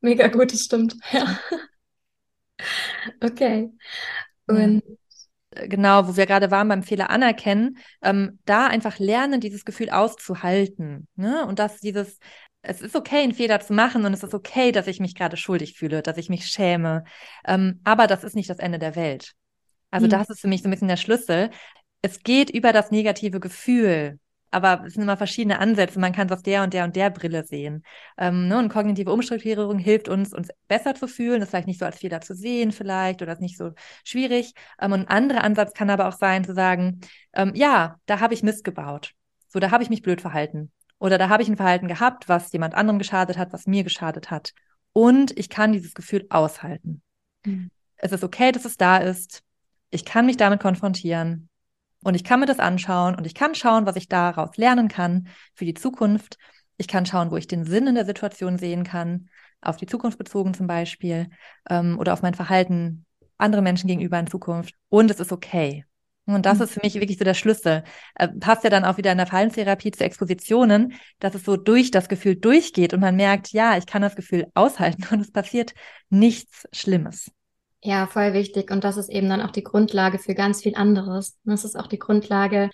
mega gut, das stimmt. Ja. Okay. Und äh, genau, wo wir gerade waren beim Fehler anerkennen, ähm, da einfach lernen, dieses Gefühl auszuhalten. Ne? Und dass dieses, es ist okay, einen Fehler zu machen und es ist okay, dass ich mich gerade schuldig fühle, dass ich mich schäme. Ähm, aber das ist nicht das Ende der Welt. Also mhm. das ist für mich so ein bisschen der Schlüssel. Es geht über das negative Gefühl aber es sind immer verschiedene Ansätze. Man kann es aus der und der und der Brille sehen. Ähm, ne? Und kognitive Umstrukturierung hilft uns, uns besser zu fühlen, das vielleicht nicht so als Fehler zu sehen vielleicht oder ist nicht so schwierig. Ähm, und ein anderer Ansatz kann aber auch sein, zu sagen, ähm, ja, da habe ich Mist gebaut. So, da habe ich mich blöd verhalten. Oder da habe ich ein Verhalten gehabt, was jemand anderem geschadet hat, was mir geschadet hat. Und ich kann dieses Gefühl aushalten. Mhm. Es ist okay, dass es da ist. Ich kann mich damit konfrontieren. Und ich kann mir das anschauen und ich kann schauen, was ich daraus lernen kann für die Zukunft. Ich kann schauen, wo ich den Sinn in der Situation sehen kann, auf die Zukunft bezogen zum Beispiel ähm, oder auf mein Verhalten anderen Menschen gegenüber in Zukunft. Und es ist okay. Und das mhm. ist für mich wirklich so der Schlüssel. Äh, passt ja dann auch wieder in der Verhaltenstherapie zu Expositionen, dass es so durch das Gefühl durchgeht und man merkt, ja, ich kann das Gefühl aushalten und es passiert nichts Schlimmes. Ja, voll wichtig. Und das ist eben dann auch die Grundlage für ganz viel anderes. Das ist auch die Grundlage,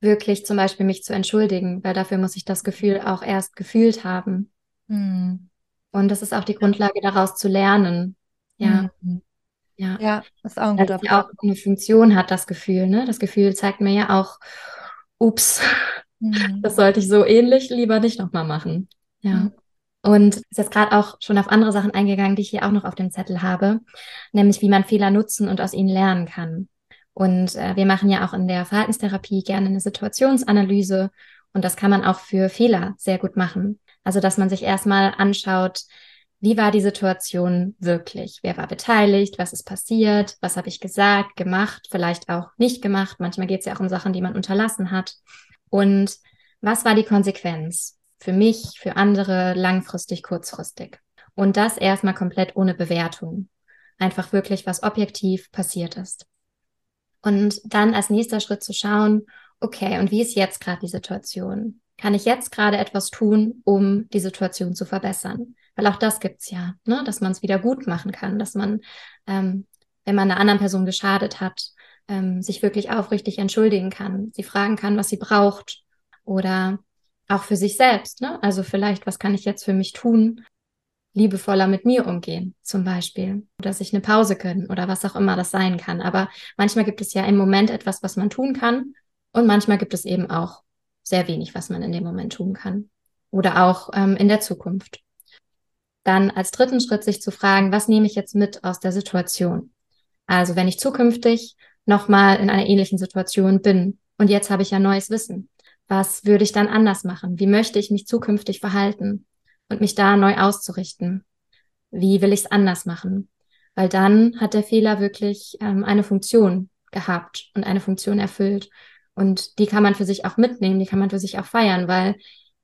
wirklich zum Beispiel mich zu entschuldigen, weil dafür muss ich das Gefühl auch erst gefühlt haben. Mhm. Und das ist auch die Grundlage, daraus zu lernen. Ja. Mhm. Ja. ja, das ist auch ein guter Punkt. auch eine Funktion hat, das Gefühl. Ne? Das Gefühl zeigt mir ja auch, ups, mhm. das sollte ich so ähnlich lieber nicht nochmal machen. Ja. Und ist jetzt gerade auch schon auf andere Sachen eingegangen, die ich hier auch noch auf dem Zettel habe, nämlich wie man Fehler nutzen und aus ihnen lernen kann. Und äh, wir machen ja auch in der Verhaltenstherapie gerne eine Situationsanalyse und das kann man auch für Fehler sehr gut machen. Also, dass man sich erstmal anschaut, wie war die Situation wirklich? Wer war beteiligt? Was ist passiert? Was habe ich gesagt, gemacht, vielleicht auch nicht gemacht? Manchmal geht es ja auch um Sachen, die man unterlassen hat. Und was war die Konsequenz? Für mich, für andere, langfristig, kurzfristig. Und das erstmal komplett ohne Bewertung. Einfach wirklich, was objektiv passiert ist. Und dann als nächster Schritt zu schauen, okay, und wie ist jetzt gerade die Situation? Kann ich jetzt gerade etwas tun, um die Situation zu verbessern? Weil auch das gibt's ja, ne? dass man es wieder gut machen kann, dass man, ähm, wenn man einer anderen Person geschadet hat, ähm, sich wirklich aufrichtig entschuldigen kann, sie fragen kann, was sie braucht oder auch für sich selbst. Ne? Also vielleicht, was kann ich jetzt für mich tun, liebevoller mit mir umgehen, zum Beispiel, oder sich eine Pause gönnen oder was auch immer das sein kann. Aber manchmal gibt es ja im Moment etwas, was man tun kann und manchmal gibt es eben auch sehr wenig, was man in dem Moment tun kann oder auch ähm, in der Zukunft. Dann als dritten Schritt sich zu fragen, was nehme ich jetzt mit aus der Situation? Also wenn ich zukünftig nochmal in einer ähnlichen Situation bin und jetzt habe ich ja neues Wissen, was würde ich dann anders machen? Wie möchte ich mich zukünftig verhalten? und mich da neu auszurichten. Wie will ich es anders machen? Weil dann hat der Fehler wirklich ähm, eine Funktion gehabt und eine Funktion erfüllt. Und die kann man für sich auch mitnehmen, die kann man für sich auch feiern, weil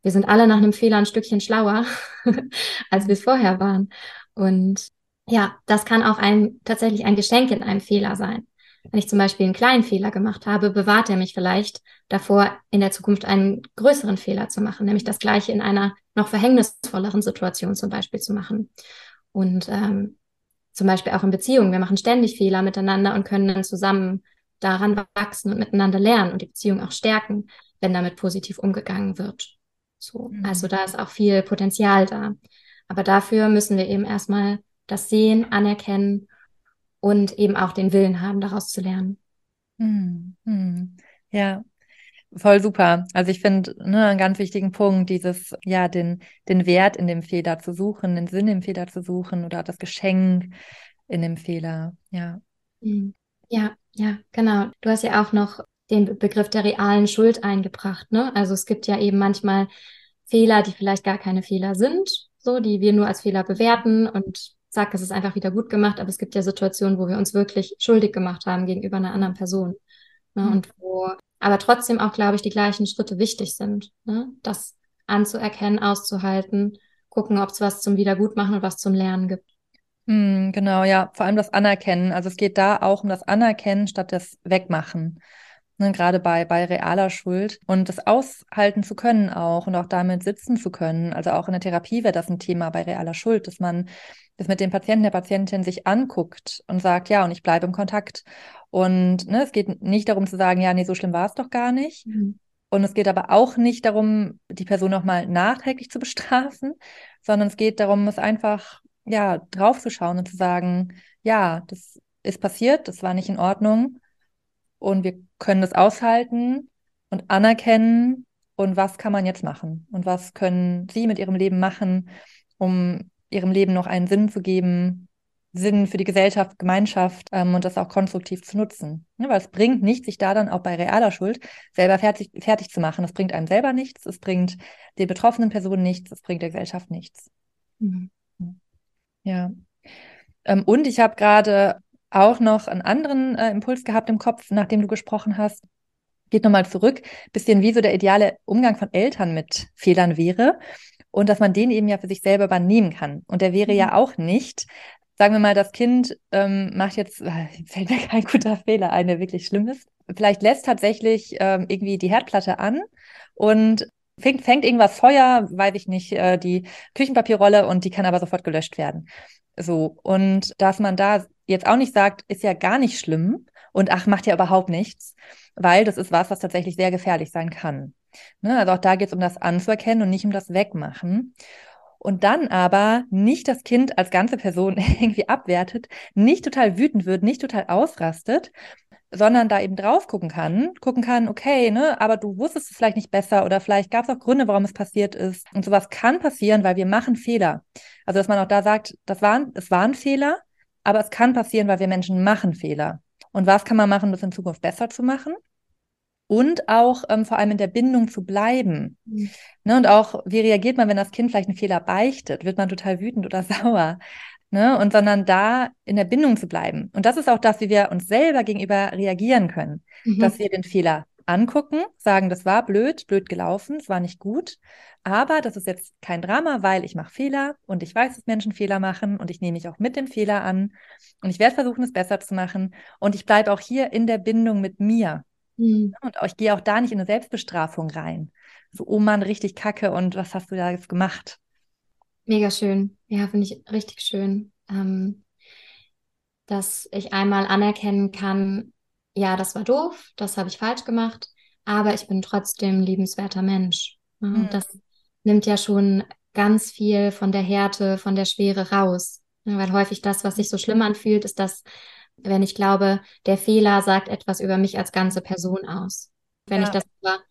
wir sind alle nach einem Fehler ein Stückchen schlauer, als wir es vorher waren. Und ja, das kann auch ein, tatsächlich ein Geschenk in einem Fehler sein. Wenn ich zum Beispiel einen kleinen Fehler gemacht habe, bewahrt er mich vielleicht davor, in der Zukunft einen größeren Fehler zu machen, nämlich das gleiche in einer noch verhängnisvolleren Situation zum Beispiel zu machen. Und ähm, zum Beispiel auch in Beziehungen. Wir machen ständig Fehler miteinander und können dann zusammen daran wachsen und miteinander lernen und die Beziehung auch stärken, wenn damit positiv umgegangen wird. So, mhm. also da ist auch viel Potenzial da. Aber dafür müssen wir eben erstmal das sehen, anerkennen und eben auch den Willen haben, daraus zu lernen. Hm, hm. Ja, voll super. Also ich finde ne, einen ganz wichtigen Punkt, dieses, ja, den, den Wert in dem Fehler zu suchen, den Sinn im Fehler zu suchen oder das Geschenk in dem Fehler. Ja. Hm. Ja, ja, genau. Du hast ja auch noch den Begriff der realen Schuld eingebracht, ne? Also es gibt ja eben manchmal Fehler, die vielleicht gar keine Fehler sind, so, die wir nur als Fehler bewerten und sagt, es ist einfach wieder gut gemacht, aber es gibt ja Situationen, wo wir uns wirklich schuldig gemacht haben gegenüber einer anderen Person. Ne? Mhm. Und wo aber trotzdem auch, glaube ich, die gleichen Schritte wichtig sind. Ne? Das anzuerkennen, auszuhalten, gucken, ob es was zum Wiedergutmachen und was zum Lernen gibt. Mhm, genau, ja, vor allem das Anerkennen. Also es geht da auch um das Anerkennen statt das Wegmachen. Ne, gerade bei, bei realer Schuld und das aushalten zu können auch und auch damit sitzen zu können. Also auch in der Therapie wäre das ein Thema bei realer Schuld, dass man das mit dem Patienten, der Patientin sich anguckt und sagt, ja, und ich bleibe im Kontakt. Und ne, es geht nicht darum zu sagen, ja, nee, so schlimm war es doch gar nicht. Mhm. Und es geht aber auch nicht darum, die Person nochmal nachträglich zu bestrafen, sondern es geht darum, es einfach, ja, draufzuschauen und zu sagen, ja, das ist passiert, das war nicht in Ordnung. Und wir können das aushalten und anerkennen. Und was kann man jetzt machen? Und was können Sie mit Ihrem Leben machen, um ihrem Leben noch einen Sinn zu geben, Sinn für die Gesellschaft, Gemeinschaft ähm, und das auch konstruktiv zu nutzen. Ja, weil es bringt nichts, sich da dann auch bei realer Schuld selber fertig, fertig zu machen. Es bringt einem selber nichts, es bringt den betroffenen Personen nichts, es bringt der Gesellschaft nichts. Mhm. Ja. Ähm, und ich habe gerade auch noch einen anderen äh, Impuls gehabt im Kopf, nachdem du gesprochen hast. Geht nochmal zurück, bisschen wie so der ideale Umgang von Eltern mit Fehlern wäre und dass man den eben ja für sich selber übernehmen kann. Und der wäre mhm. ja auch nicht, sagen wir mal, das Kind ähm, macht jetzt, äh, fällt mir kein guter Fehler ein, der wirklich schlimm ist. Vielleicht lässt tatsächlich ähm, irgendwie die Herdplatte an und fängt, fängt irgendwas Feuer, weiß ich nicht, äh, die Küchenpapierrolle und die kann aber sofort gelöscht werden. So. Und dass man da jetzt auch nicht sagt, ist ja gar nicht schlimm und ach, macht ja überhaupt nichts, weil das ist was, was tatsächlich sehr gefährlich sein kann. Ne? Also auch da geht es um das Anzuerkennen und nicht um das Wegmachen. Und dann aber nicht das Kind als ganze Person irgendwie abwertet, nicht total wütend wird, nicht total ausrastet, sondern da eben drauf gucken kann, gucken kann, okay, ne, aber du wusstest es vielleicht nicht besser oder vielleicht gab es auch Gründe, warum es passiert ist. Und sowas kann passieren, weil wir machen Fehler. Also dass man auch da sagt, das war, es war ein Fehler, aber es kann passieren, weil wir Menschen machen Fehler. und was kann man machen, das in Zukunft besser zu machen und auch ähm, vor allem in der Bindung zu bleiben. Mhm. Ne, und auch, wie reagiert man, wenn das Kind vielleicht einen Fehler beichtet? Wird man total wütend oder sauer? Ne? Und sondern da in der Bindung zu bleiben. Und das ist auch das, wie wir uns selber gegenüber reagieren können. Mhm. Dass wir den Fehler angucken, sagen, das war blöd, blöd gelaufen, es war nicht gut, aber das ist jetzt kein Drama, weil ich mache Fehler und ich weiß, dass Menschen Fehler machen und ich nehme mich auch mit dem Fehler an und ich werde versuchen, es besser zu machen und ich bleibe auch hier in der Bindung mit mir. Mhm. Und ich gehe auch da nicht in eine Selbstbestrafung rein. So, oh Mann, richtig kacke und was hast du da jetzt gemacht? Mega schön. Ja, finde ich richtig schön. Ähm, dass ich einmal anerkennen kann, ja, das war doof, das habe ich falsch gemacht, aber ich bin trotzdem liebenswerter Mensch. Ja, mhm. Das nimmt ja schon ganz viel von der Härte, von der Schwere raus. Ja, weil häufig das, was sich so schlimm anfühlt, ist das, wenn ich glaube, der Fehler sagt etwas über mich als ganze Person aus. Wenn ja. ich das,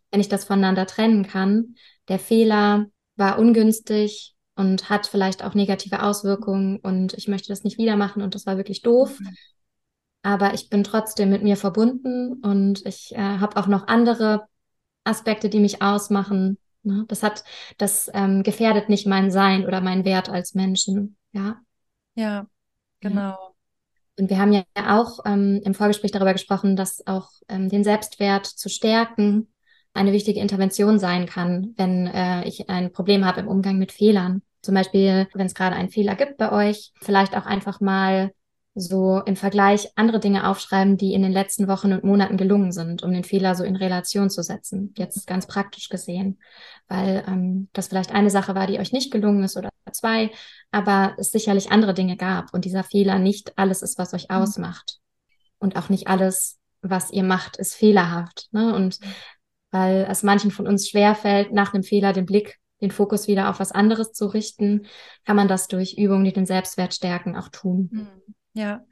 wenn ich das voneinander trennen kann, der Fehler war ungünstig und hat vielleicht auch negative Auswirkungen und ich möchte das nicht wieder machen und das war wirklich doof. Mhm. Aber ich bin trotzdem mit mir verbunden und ich äh, habe auch noch andere Aspekte, die mich ausmachen. Ne? Das hat, das ähm, gefährdet nicht mein Sein oder mein Wert als Menschen. Ja. Ja, genau. Ja. Und wir haben ja auch ähm, im Vorgespräch darüber gesprochen, dass auch ähm, den Selbstwert zu stärken eine wichtige Intervention sein kann, wenn äh, ich ein Problem habe im Umgang mit Fehlern. Zum Beispiel, wenn es gerade einen Fehler gibt bei euch, vielleicht auch einfach mal so im Vergleich andere Dinge aufschreiben, die in den letzten Wochen und Monaten gelungen sind, um den Fehler so in Relation zu setzen. Jetzt ganz praktisch gesehen, weil ähm, das vielleicht eine Sache war, die euch nicht gelungen ist oder zwei, aber es sicherlich andere Dinge gab und dieser Fehler nicht alles ist, was euch mhm. ausmacht. Und auch nicht alles, was ihr macht, ist fehlerhaft. Ne? Und mhm. weil es manchen von uns schwerfällt, nach einem Fehler den Blick den Fokus wieder auf was anderes zu richten, kann man das durch Übungen, die den Selbstwert stärken, auch tun. Hm, ja.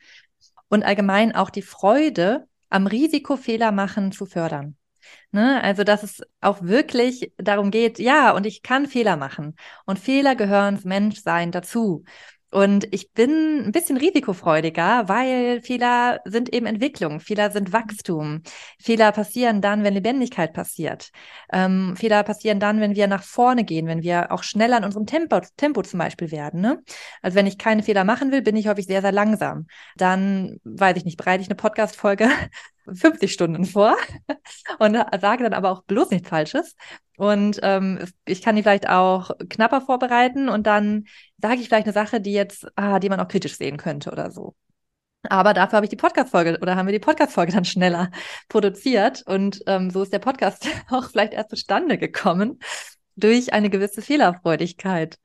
Und allgemein auch die Freude am Risiko Fehler machen zu fördern. Ne? Also, dass es auch wirklich darum geht, ja, und ich kann Fehler machen. Und Fehler gehören zum Menschsein dazu. Und ich bin ein bisschen risikofreudiger, weil Fehler sind eben Entwicklung, Fehler sind Wachstum. Fehler passieren dann, wenn Lebendigkeit passiert. Ähm, Fehler passieren dann, wenn wir nach vorne gehen, wenn wir auch schneller in unserem Tempo, Tempo zum Beispiel werden. Ne? Also wenn ich keine Fehler machen will, bin ich häufig sehr, sehr langsam. Dann, weiß ich nicht, bereite ich eine Podcast-Folge 50 Stunden vor und sage dann aber auch bloß nichts Falsches. Und ähm, ich kann die vielleicht auch knapper vorbereiten und dann sage ich vielleicht eine Sache, die jetzt, ah, die man auch kritisch sehen könnte oder so. Aber dafür habe ich die Podcast-Folge oder haben wir die Podcast-Folge dann schneller produziert. Und ähm, so ist der Podcast auch vielleicht erst zustande gekommen durch eine gewisse Fehlerfreudigkeit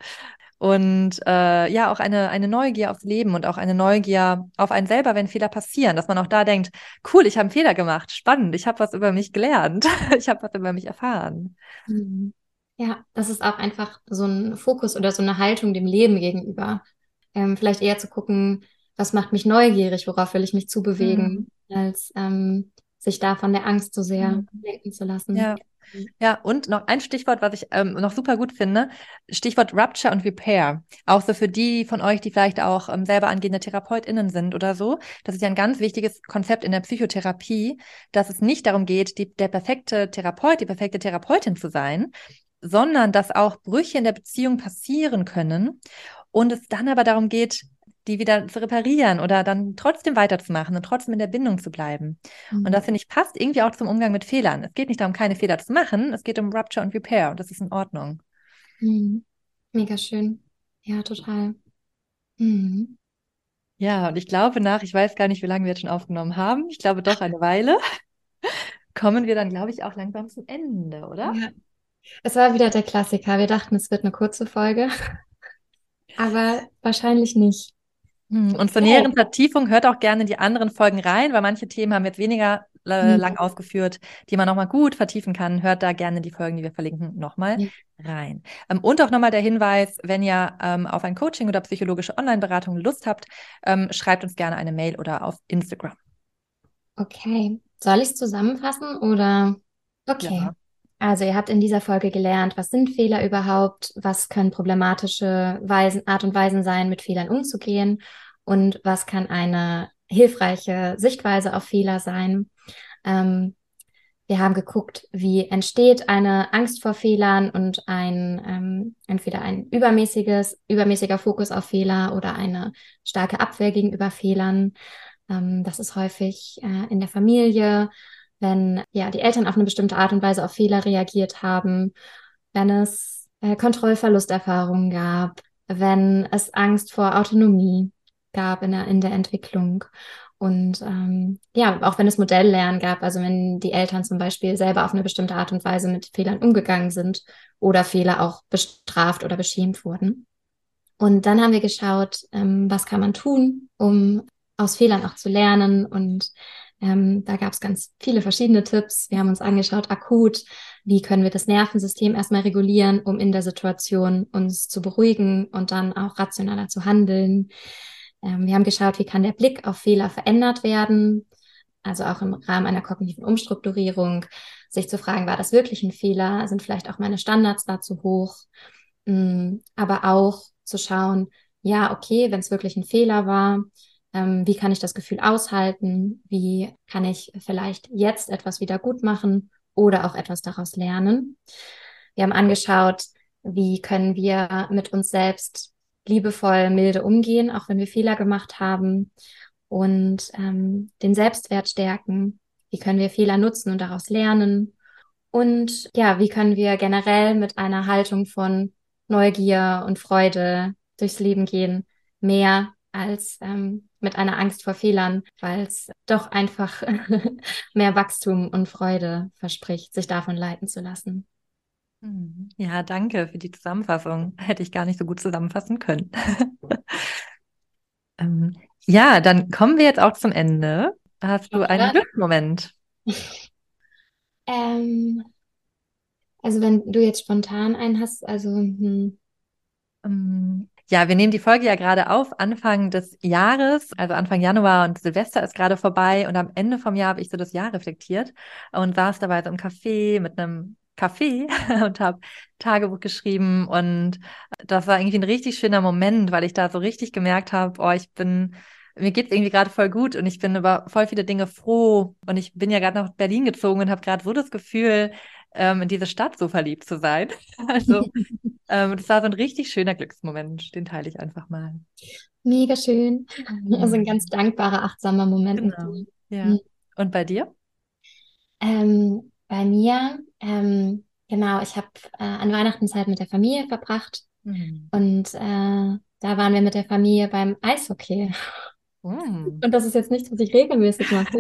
und äh, ja, auch eine, eine Neugier aufs Leben und auch eine Neugier auf einen selber, wenn Fehler passieren, dass man auch da denkt, cool, ich habe einen Fehler gemacht, spannend, ich habe was über mich gelernt, ich habe was über mich erfahren. Mhm. Ja, das ist auch einfach so ein Fokus oder so eine Haltung dem Leben gegenüber. Ähm, vielleicht eher zu gucken, was macht mich neugierig, worauf will ich mich zubewegen, mhm. als ähm, sich da von der Angst so sehr mhm. lenken zu lassen. Ja. Ja, und noch ein Stichwort, was ich ähm, noch super gut finde, Stichwort Rupture und Repair. Auch so für die von euch, die vielleicht auch ähm, selber angehende TherapeutInnen sind oder so. Das ist ja ein ganz wichtiges Konzept in der Psychotherapie, dass es nicht darum geht, die, der perfekte Therapeut, die perfekte Therapeutin zu sein, sondern dass auch Brüche in der Beziehung passieren können und es dann aber darum geht, die wieder zu reparieren oder dann trotzdem weiterzumachen und trotzdem in der Bindung zu bleiben. Mhm. Und das finde ich passt irgendwie auch zum Umgang mit Fehlern. Es geht nicht darum, keine Fehler zu machen, es geht um Rupture und Repair und das ist in Ordnung. Mhm. Mega schön. Ja, total. Mhm. Ja, und ich glaube nach, ich weiß gar nicht, wie lange wir jetzt schon aufgenommen haben, ich glaube doch eine Weile, kommen wir dann, glaube ich, auch langsam zum Ende, oder? Ja. Es war wieder der Klassiker. Wir dachten, es wird eine kurze Folge, aber wahrscheinlich nicht. Hm, und zur näheren Vertiefung hört auch gerne die anderen Folgen rein, weil manche Themen haben wir jetzt weniger äh, mhm. lang ausgeführt, die man nochmal gut vertiefen kann. Hört da gerne die Folgen, die wir verlinken, nochmal ja. rein. Ähm, und auch nochmal der Hinweis, wenn ihr ähm, auf ein Coaching oder psychologische Online-Beratung Lust habt, ähm, schreibt uns gerne eine Mail oder auf Instagram. Okay. Soll ich es zusammenfassen oder? Okay. Ja. Also ihr habt in dieser Folge gelernt, was sind Fehler überhaupt, was können problematische Weisen, Art und Weisen sein, mit Fehlern umzugehen und was kann eine hilfreiche Sichtweise auf Fehler sein. Ähm, wir haben geguckt, wie entsteht eine Angst vor Fehlern und ein ähm, entweder ein übermäßiges, übermäßiger Fokus auf Fehler oder eine starke Abwehr gegenüber Fehlern. Ähm, das ist häufig äh, in der Familie, wenn ja die Eltern auf eine bestimmte Art und Weise auf Fehler reagiert haben, wenn es äh, Kontrollverlusterfahrungen gab, wenn es Angst vor Autonomie gab in der, in der Entwicklung und ähm, ja, auch wenn es Modelllernen gab, also wenn die Eltern zum Beispiel selber auf eine bestimmte Art und Weise mit Fehlern umgegangen sind oder Fehler auch bestraft oder beschämt wurden. Und dann haben wir geschaut, ähm, was kann man tun, um aus Fehlern auch zu lernen. Und ähm, da gab es ganz viele verschiedene Tipps. Wir haben uns angeschaut, akut, wie können wir das Nervensystem erstmal regulieren, um in der Situation uns zu beruhigen und dann auch rationaler zu handeln. Ähm, wir haben geschaut, wie kann der Blick auf Fehler verändert werden, also auch im Rahmen einer kognitiven Umstrukturierung, sich zu fragen, war das wirklich ein Fehler? Sind vielleicht auch meine Standards da zu hoch? Ähm, aber auch zu schauen, ja, okay, wenn es wirklich ein Fehler war, ähm, wie kann ich das Gefühl aushalten? Wie kann ich vielleicht jetzt etwas wieder gut machen oder auch etwas daraus lernen? Wir haben angeschaut, wie können wir mit uns selbst liebevoll, milde umgehen, auch wenn wir Fehler gemacht haben und ähm, den Selbstwert stärken. Wie können wir Fehler nutzen und daraus lernen? Und ja, wie können wir generell mit einer Haltung von Neugier und Freude durchs Leben gehen, mehr als ähm, mit einer Angst vor Fehlern, weil es doch einfach mehr Wachstum und Freude verspricht, sich davon leiten zu lassen. Mhm. Ja, danke für die Zusammenfassung. Hätte ich gar nicht so gut zusammenfassen können. ähm, ja, dann kommen wir jetzt auch zum Ende. Hast du einen Glücksmoment? Ähm, also wenn du jetzt spontan einen hast, also hm. ähm, ja, wir nehmen die Folge ja gerade auf, Anfang des Jahres, also Anfang Januar und Silvester ist gerade vorbei und am Ende vom Jahr habe ich so das Jahr reflektiert und saß dabei so im Café mit einem Café und habe Tagebuch geschrieben und das war irgendwie ein richtig schöner Moment, weil ich da so richtig gemerkt habe, oh, ich bin mir geht's irgendwie gerade voll gut und ich bin über voll viele Dinge froh und ich bin ja gerade nach Berlin gezogen und habe gerade so das Gefühl, ähm, in diese Stadt so verliebt zu sein. Also ähm, das war so ein richtig schöner Glücksmoment, den teile ich einfach mal. Mega schön. Also ein ganz dankbarer, achtsamer Moment. Genau. Ja. Mhm. Und bei dir? Ähm, bei mir, ähm, genau, ich habe äh, an Weihnachten Zeit mit der Familie verbracht mhm. und äh, da waren wir mit der Familie beim Eishockey. Mhm. Und das ist jetzt nichts, was ich regelmäßig mache.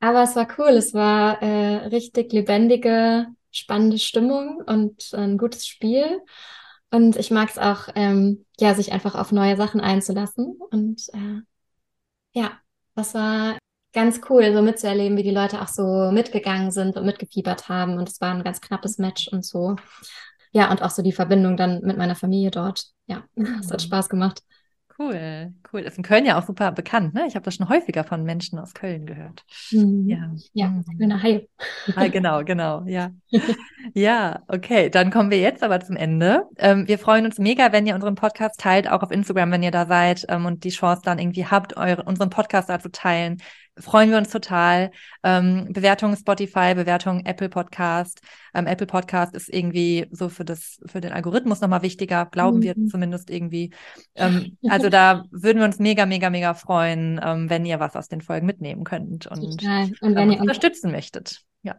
Aber es war cool, es war äh, richtig lebendige, spannende Stimmung und ein gutes Spiel. Und ich mag es auch, ähm, ja, sich einfach auf neue Sachen einzulassen. Und äh, ja, das war ganz cool, so mitzuerleben, wie die Leute auch so mitgegangen sind und mitgefiebert haben. Und es war ein ganz knappes Match und so. Ja, und auch so die Verbindung dann mit meiner Familie dort. Ja, es hat mhm. Spaß gemacht. Cool, cool. Ist in Köln ja auch super bekannt, ne? Ich habe das schon häufiger von Menschen aus Köln gehört. Mhm. Ja, ja, mhm. Kölner. Ah, genau, genau, ja. ja, okay, dann kommen wir jetzt aber zum Ende. Ähm, wir freuen uns mega, wenn ihr unseren Podcast teilt, auch auf Instagram, wenn ihr da seid ähm, und die Chance dann irgendwie habt, eure, unseren Podcast da zu teilen freuen wir uns total. Ähm, Bewertung Spotify, Bewertung Apple Podcast. Ähm, Apple Podcast ist irgendwie so für das, für den Algorithmus nochmal wichtiger, glauben mhm. wir zumindest irgendwie. Ähm, also da würden wir uns mega, mega, mega freuen, ähm, wenn ihr was aus den Folgen mitnehmen könnt und, und wenn ähm, ihr unterstützen möchtet. Ja.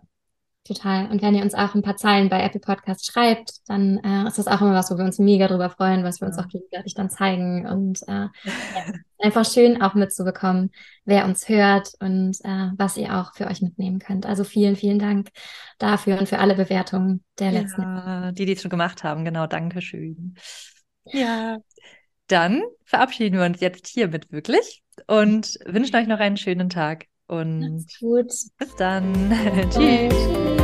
Total. Und wenn ihr uns auch ein paar Zeilen bei Apple Podcast schreibt, dann äh, ist das auch immer was, wo wir uns mega drüber freuen, was wir uns auch gegenseitig dann zeigen. Und äh, ja, einfach schön auch mitzubekommen, wer uns hört und äh, was ihr auch für euch mitnehmen könnt. Also vielen, vielen Dank dafür und für alle Bewertungen der letzten. Ja, die, die es schon gemacht haben, genau. Dankeschön. Ja. Dann verabschieden wir uns jetzt hiermit wirklich und wünschen euch noch einen schönen Tag. Und gut. bis dann. Tschüss.